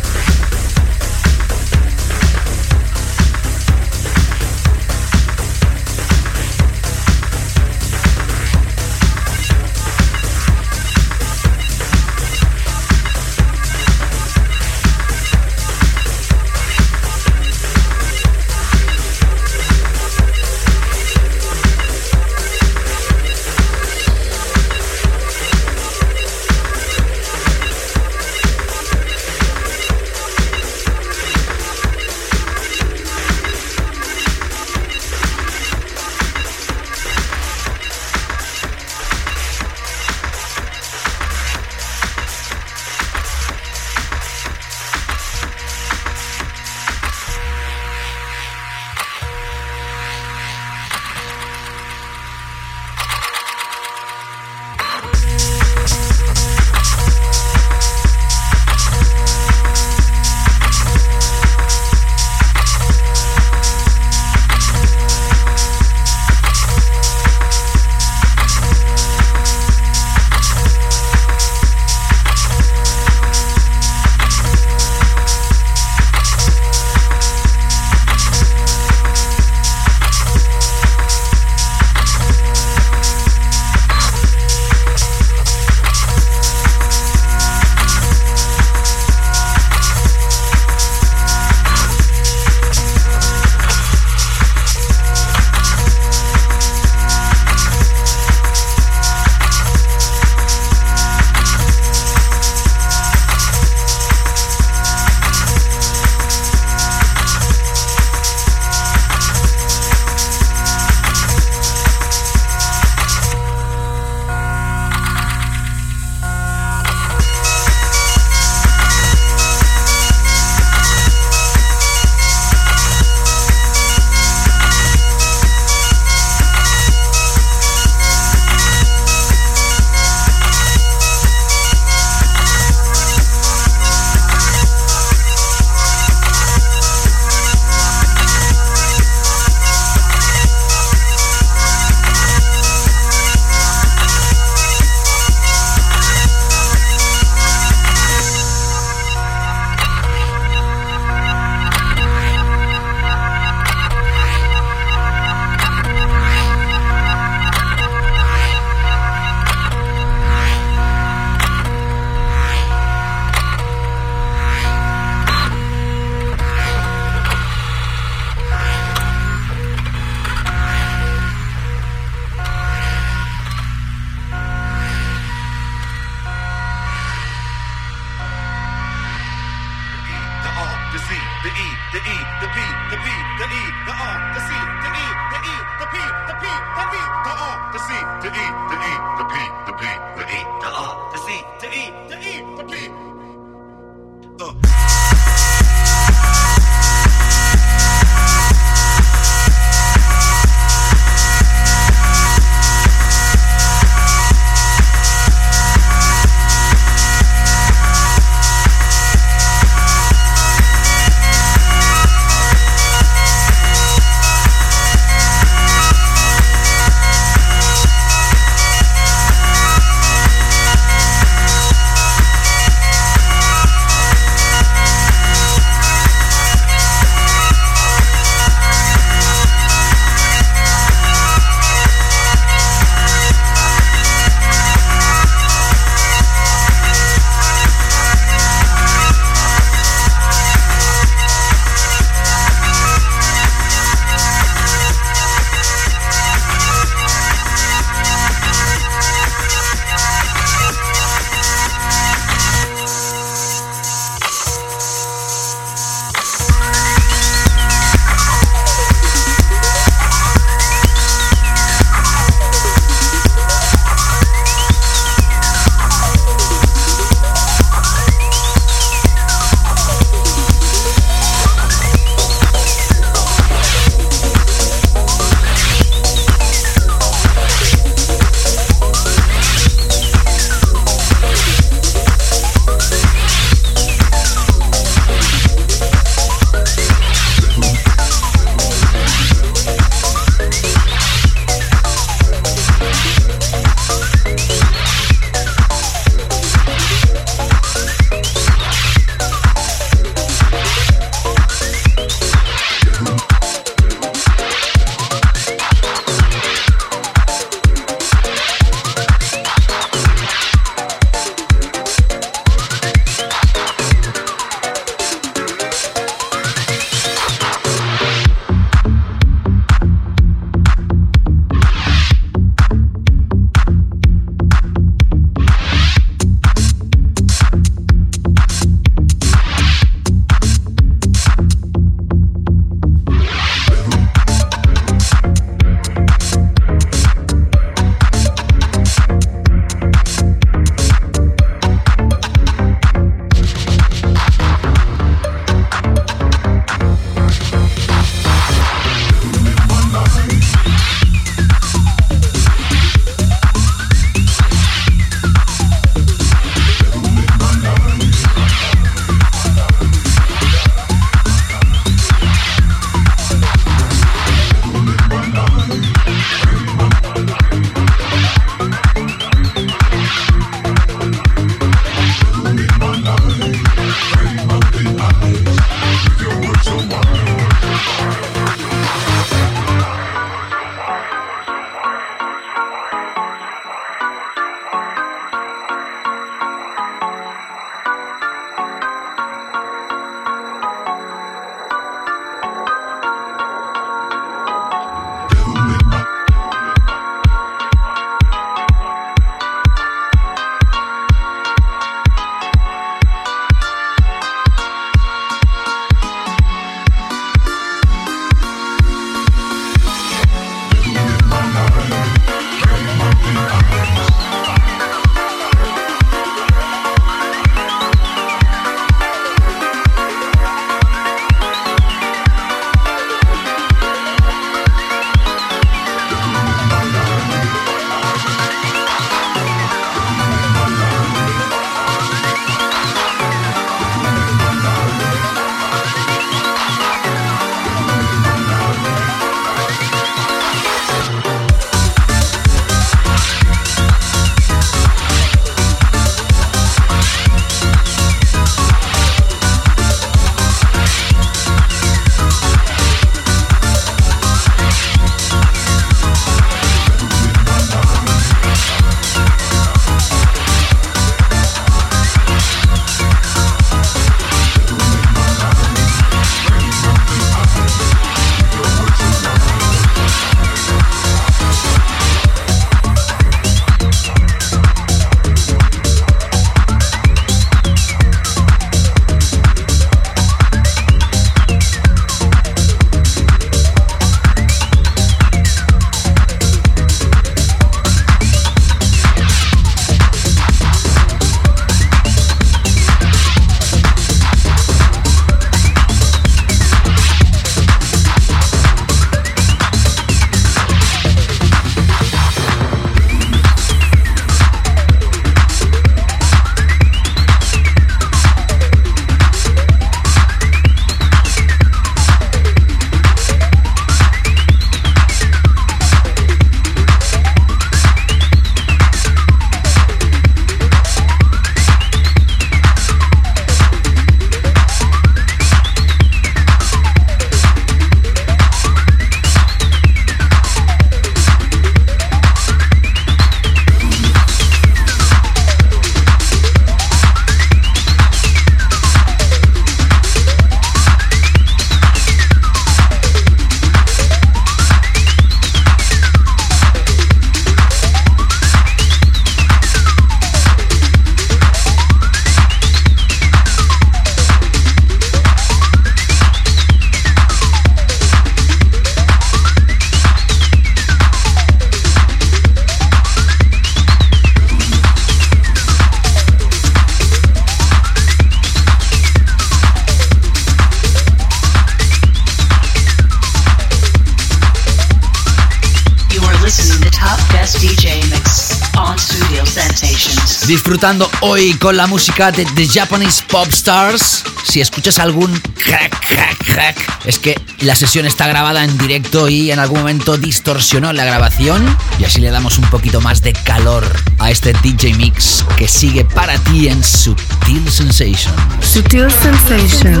Speaker 7: Disfrutando hoy con la música de The Japanese Pop Stars. Si escuchas algún crack, crack, crack, es que la sesión está grabada en directo y en algún momento distorsionó la grabación. Y así le damos un poquito más de calor a este DJ mix que sigue para ti en Sutil Sensation.
Speaker 1: Sutil Sensation.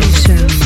Speaker 10: It's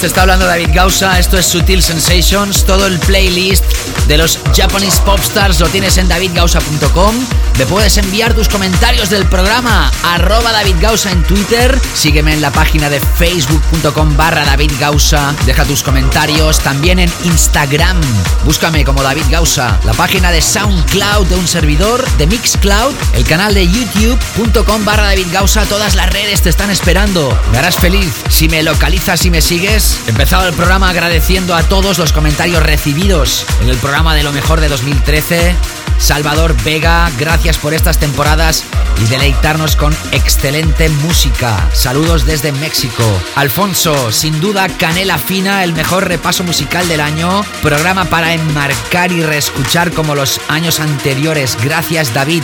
Speaker 7: Te está hablando David Gausa. Esto es Sutil Sensations. Todo el playlist de los Japanese Popstars lo tienes en davidgausa.com. Me puedes enviar tus comentarios del programa. Arroba David Gausa en Twitter. Sígueme en la página de facebook.com barra David Gausa. Deja tus comentarios también en Instagram. Búscame como David Gausa. La página de SoundCloud de un servidor, de Mixcloud. El canal de youtube.com barra David Gausa. Todas las redes te están esperando. Me harás feliz si me localizas y me sigues. Empezado el programa agradeciendo a todos los comentarios recibidos en el programa de lo mejor de 2013. Salvador Vega, gracias por estas temporadas y deleitarnos con excelente música. Saludos desde México. Alfonso, sin duda Canela Fina, el mejor repaso musical del año. Programa para enmarcar y reescuchar como los años anteriores. Gracias David.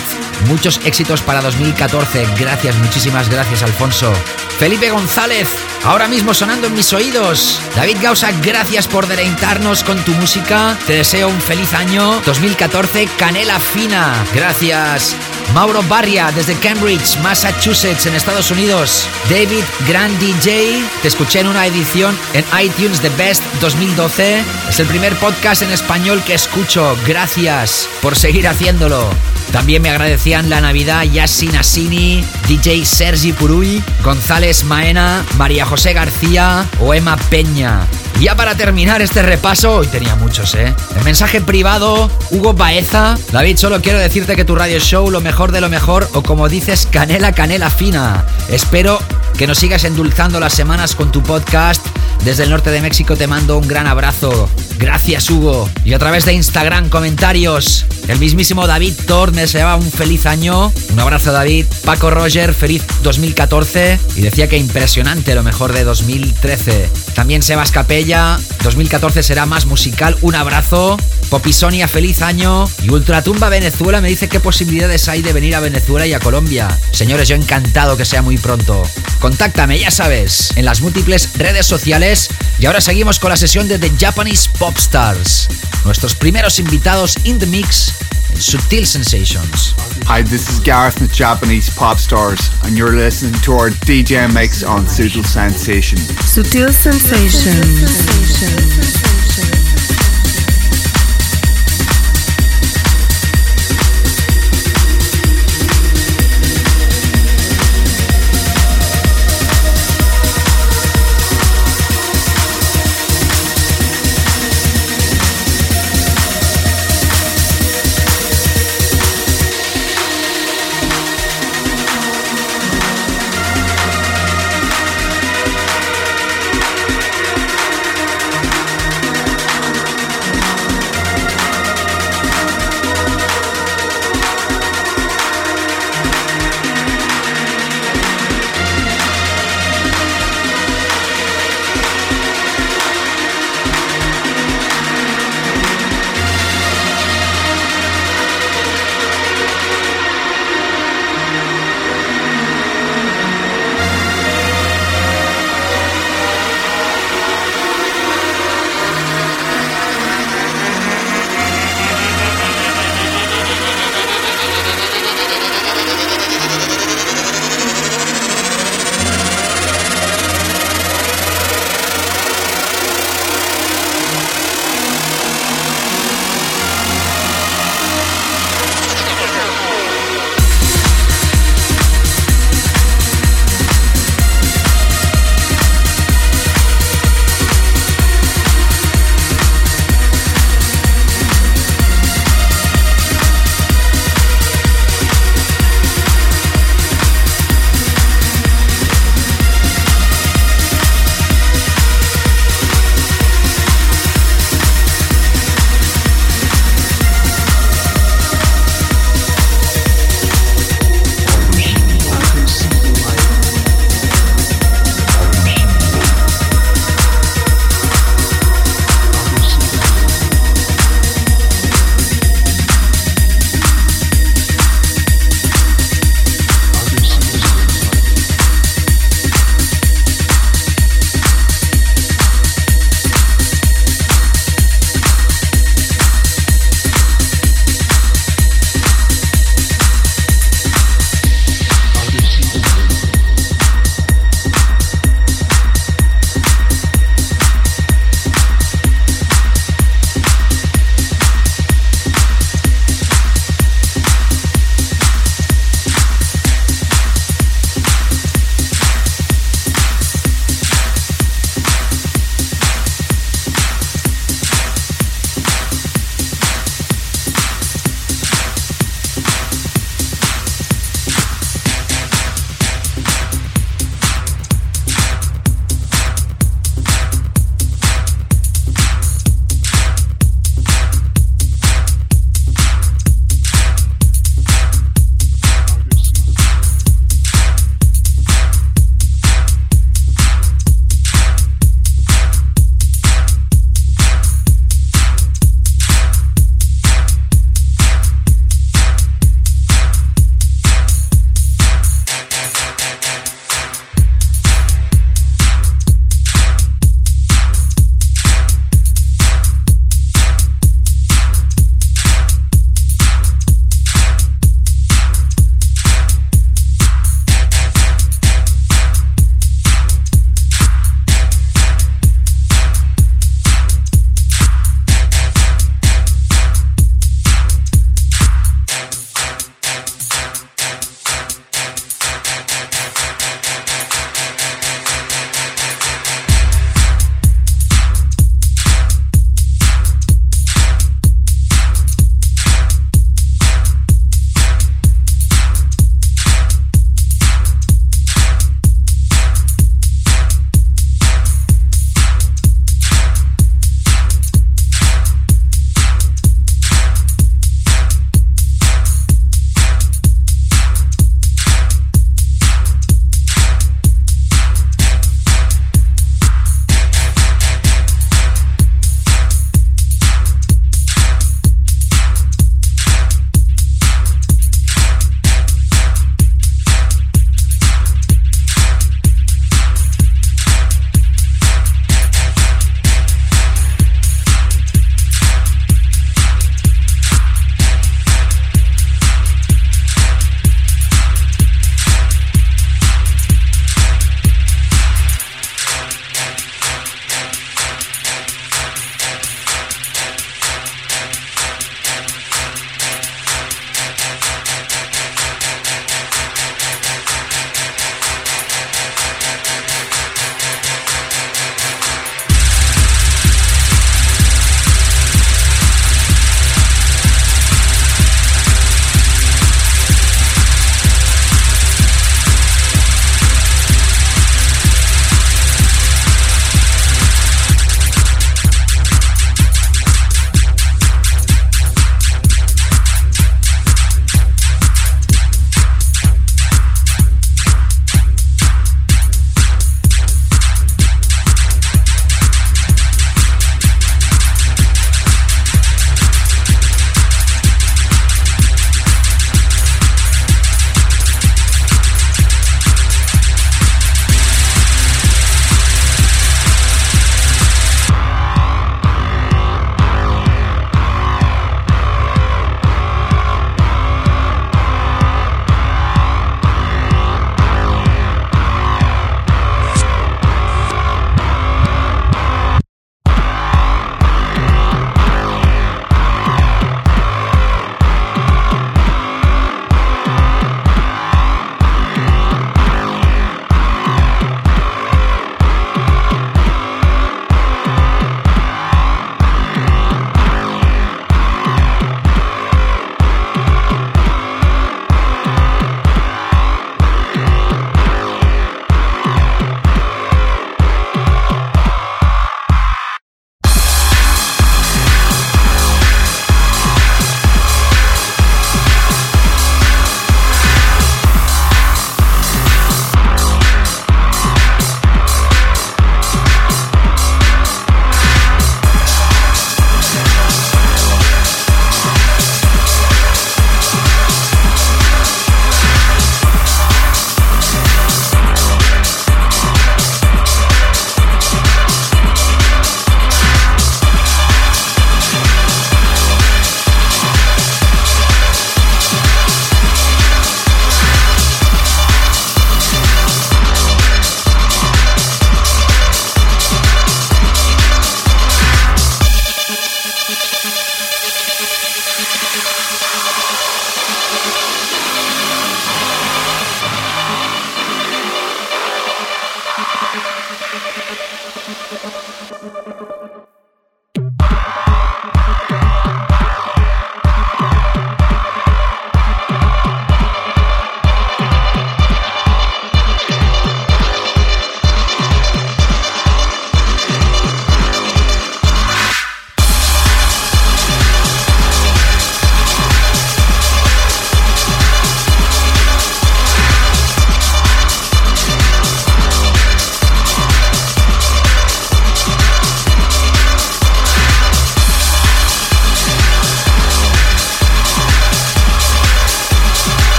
Speaker 7: Muchos éxitos para 2014. Gracias, muchísimas gracias Alfonso. Felipe González, ahora mismo sonando en mis oídos. David Gausa, gracias por deleitarnos con tu música. Te deseo un feliz año 2014. Canela Fina. Gracias. Mauro Barria desde Cambridge, Massachusetts, en Estados Unidos. David Grand DJ, te escuché en una edición en iTunes The Best 2012. Es el primer podcast en español que escucho. Gracias por seguir haciéndolo. También me agradecían la Navidad Yassin Asini, DJ Sergi Puruy, González Maena, María José García o Emma Peña. Ya para terminar este repaso, hoy tenía muchos, ¿eh? El mensaje privado, Hugo Baeza. David, solo quiero decirte que tu radio show, lo mejor de lo mejor, o como dices, canela, canela fina. Espero que nos sigas endulzando las semanas con tu podcast. Desde el norte de México te mando un gran abrazo. Gracias, Hugo. Y a través de Instagram, comentarios. El mismísimo David Thor me deseaba un feliz año. Un abrazo, David. Paco Roger, feliz 2014. Y decía que impresionante lo mejor de 2013. También Sebas Capella. 2014 será más musical. Un abrazo. Popisonia, feliz año. Y Ultratumba Venezuela me dice qué posibilidades hay de venir a Venezuela y a Colombia. Señores, yo encantado que sea muy pronto. Contáctame, ya sabes, en las múltiples redes sociales. Y ahora seguimos con la sesión de The Japanese Pop Stars. Nuestros primeros invitados in the mix en Subtil Sensations.
Speaker 13: Hi, this is Gareth with Japanese Pop Stars, and you're listening to our DJ mix on Sutil Sensation.
Speaker 1: Sutil Sensations.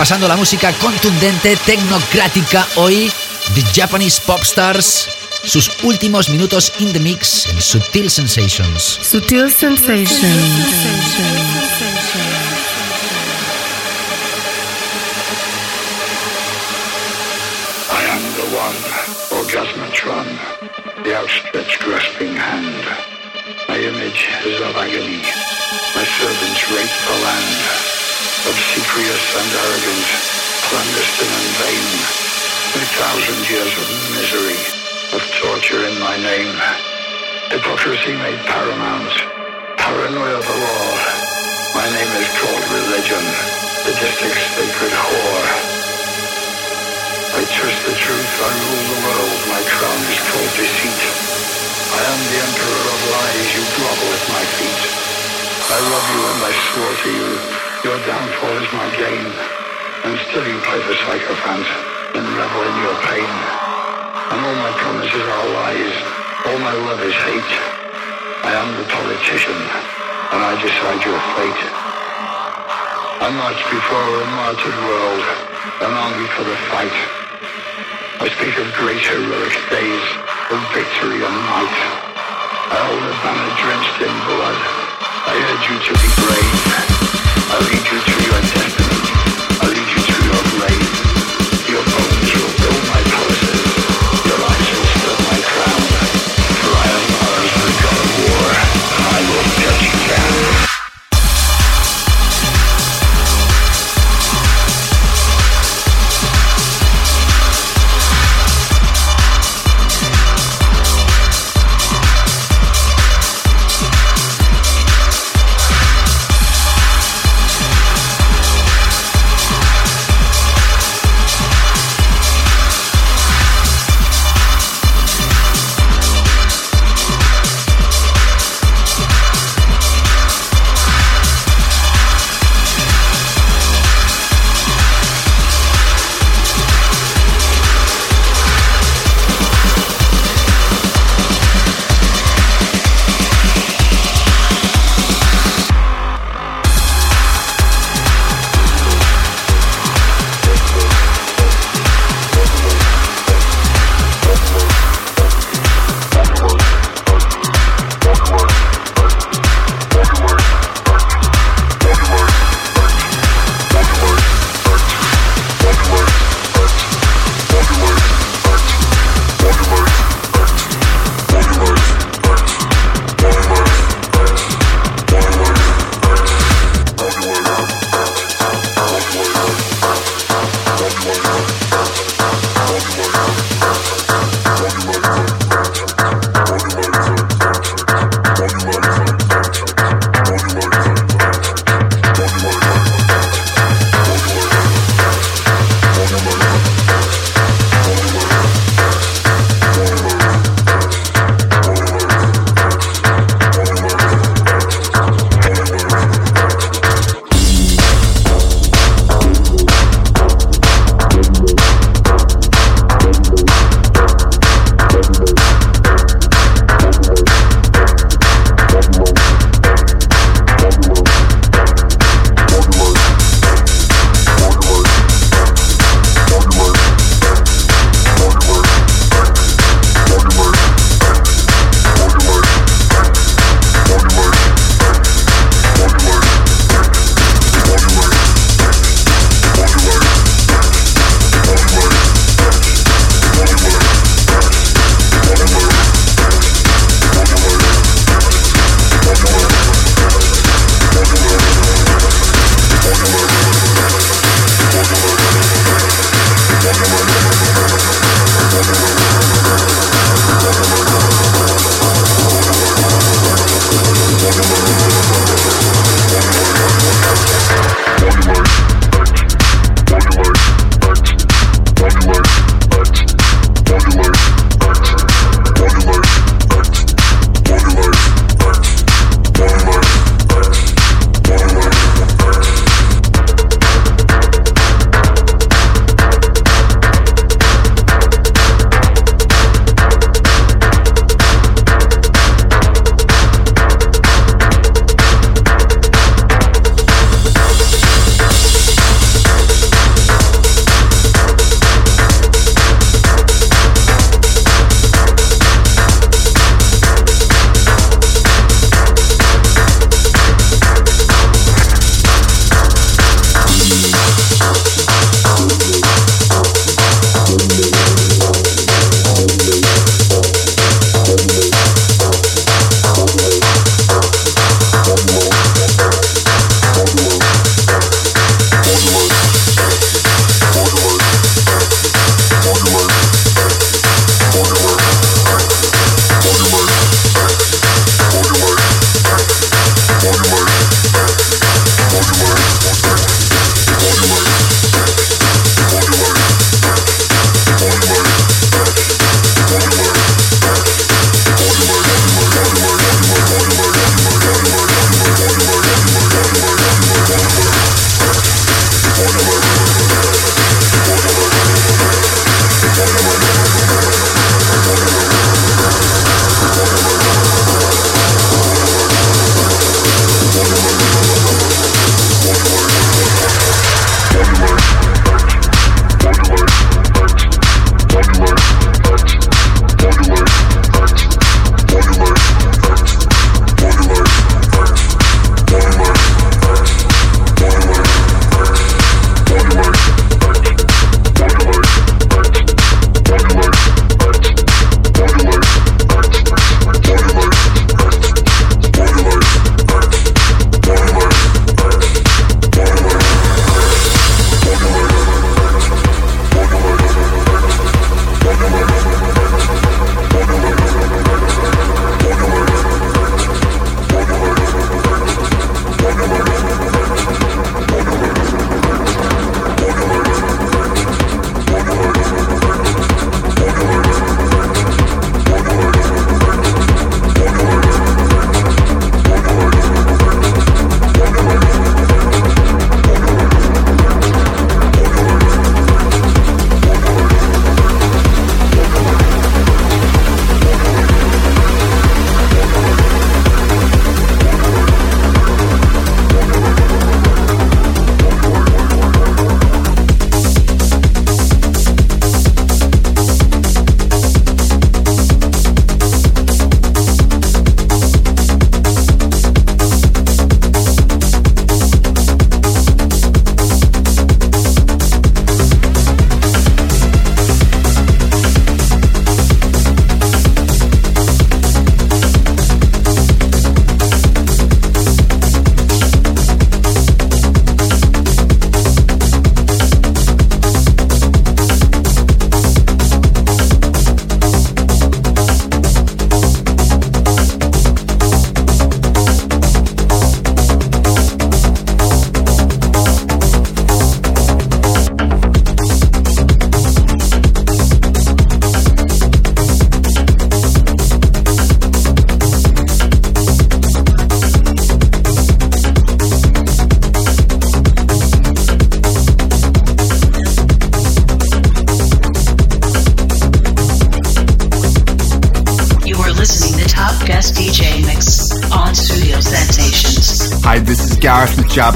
Speaker 7: Repasando la música contundente, tecnocrática, hoy The Japanese Pop Stars, sus últimos minutos in the mix en Sutil Sensations.
Speaker 1: Sutil Sensations.
Speaker 14: I am the one, Orgasmatron, the outstretched grasping hand. My image is of agony. My servants rape the land. Obsequious and arrogant, clandestine and vain, a thousand years of misery, of torture in my name, hypocrisy made paramount, paranoia the law. My name is called religion, the district's sacred whore. I trust the truth, I rule the world, my crown is called deceit. I am the emperor of lies, you grovel at my feet. I love you and I swore to you, your downfall is my gain, and still you play the sycophant and revel in your pain. And all my promises are lies, all my love is hate. I am the politician, and I decide your fate. I march before a martyred world, an army for the fight. I speak of great heroic days, of victory and might. I hold a banner drenched in blood. I urge you to be brave. I lead you to your destiny.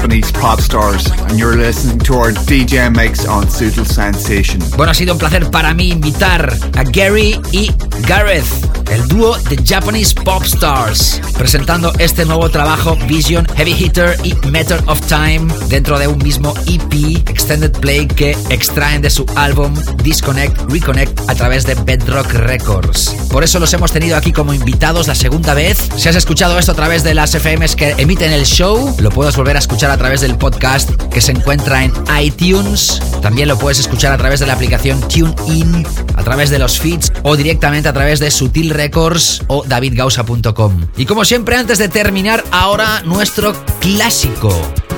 Speaker 13: Pop Stars, and you're listening to our DJ Mix on Sutil Sensation.
Speaker 7: Bueno, ha sido un placer para mí invitar a Gary y Gareth el dúo de Japanese Pop Stars, presentando este nuevo trabajo Vision, Heavy Hitter y Matter of Time dentro de un mismo EP Extended Play que extraen de su álbum Disconnect Reconnect a través de Bedrock Records. Por eso los hemos tenido aquí como invitados la segunda vez. Si has escuchado esto a través de las FMs que emiten el show, lo puedes volver a escuchar a través del podcast que se encuentra en iTunes. También lo puedes escuchar a través de la aplicación TuneIn, través de los feeds o directamente a través de Sutil Records o davidgausa.com. Y como siempre, antes de terminar, ahora nuestro clásico.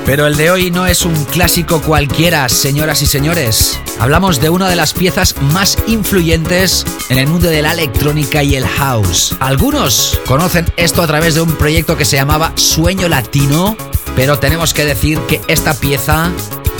Speaker 7: Pero el de hoy no es un clásico cualquiera, señoras y señores. Hablamos de una de las piezas más influyentes en el mundo de la electrónica y el house. Algunos conocen esto a través de un proyecto que se llamaba Sueño Latino, pero tenemos que decir que esta pieza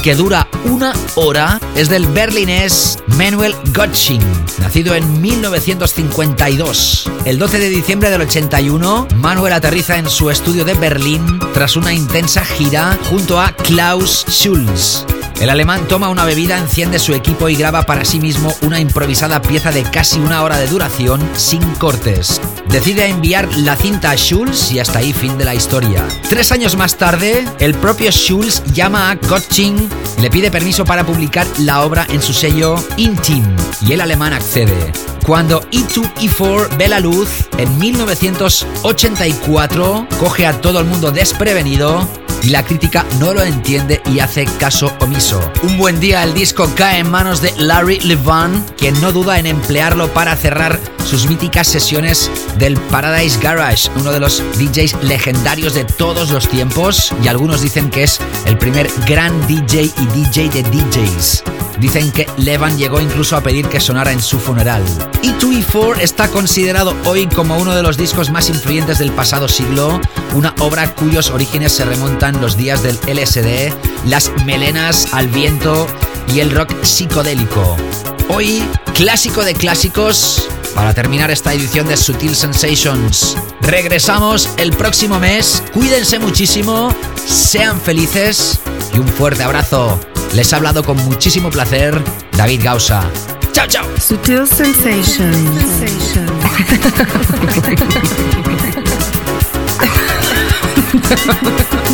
Speaker 7: que dura una hora es del berlinés Manuel Gottsching, nacido en 1952. El 12 de diciembre del 81, Manuel aterriza en su estudio de Berlín tras una intensa gira junto a Klaus Schulz. El alemán toma una bebida, enciende su equipo y graba para sí mismo una improvisada pieza de casi una hora de duración sin cortes. Decide enviar la cinta a Schulz y hasta ahí fin de la historia. Tres años más tarde, el propio Schulz llama a Gottsching y le pide permiso para publicar la obra en su sello Intim y el alemán accede. Cuando E2 E4 ve la luz, en 1984 coge a todo el mundo desprevenido y la crítica no lo entiende y hace caso omiso. Un buen día el disco cae en manos de Larry Levan, quien no duda en emplearlo para cerrar sus míticas sesiones del Paradise Garage, uno de los DJs legendarios de todos los tiempos y algunos dicen que es el primer gran DJ y DJ de DJs. Dicen que Levan llegó incluso a pedir que sonara en su funeral. E2E4 está considerado hoy como uno de los discos más influyentes del pasado siglo, una obra cuyos orígenes se remontan los días del LSD, las melenas al viento y el rock psicodélico. Hoy, clásico de clásicos, para terminar esta edición de Sutil Sensations. Regresamos el próximo mes, cuídense muchísimo, sean felices y un fuerte abrazo. Les ha hablado con muchísimo placer David Gausa. Chao, chao.
Speaker 1: Sutil Sensations.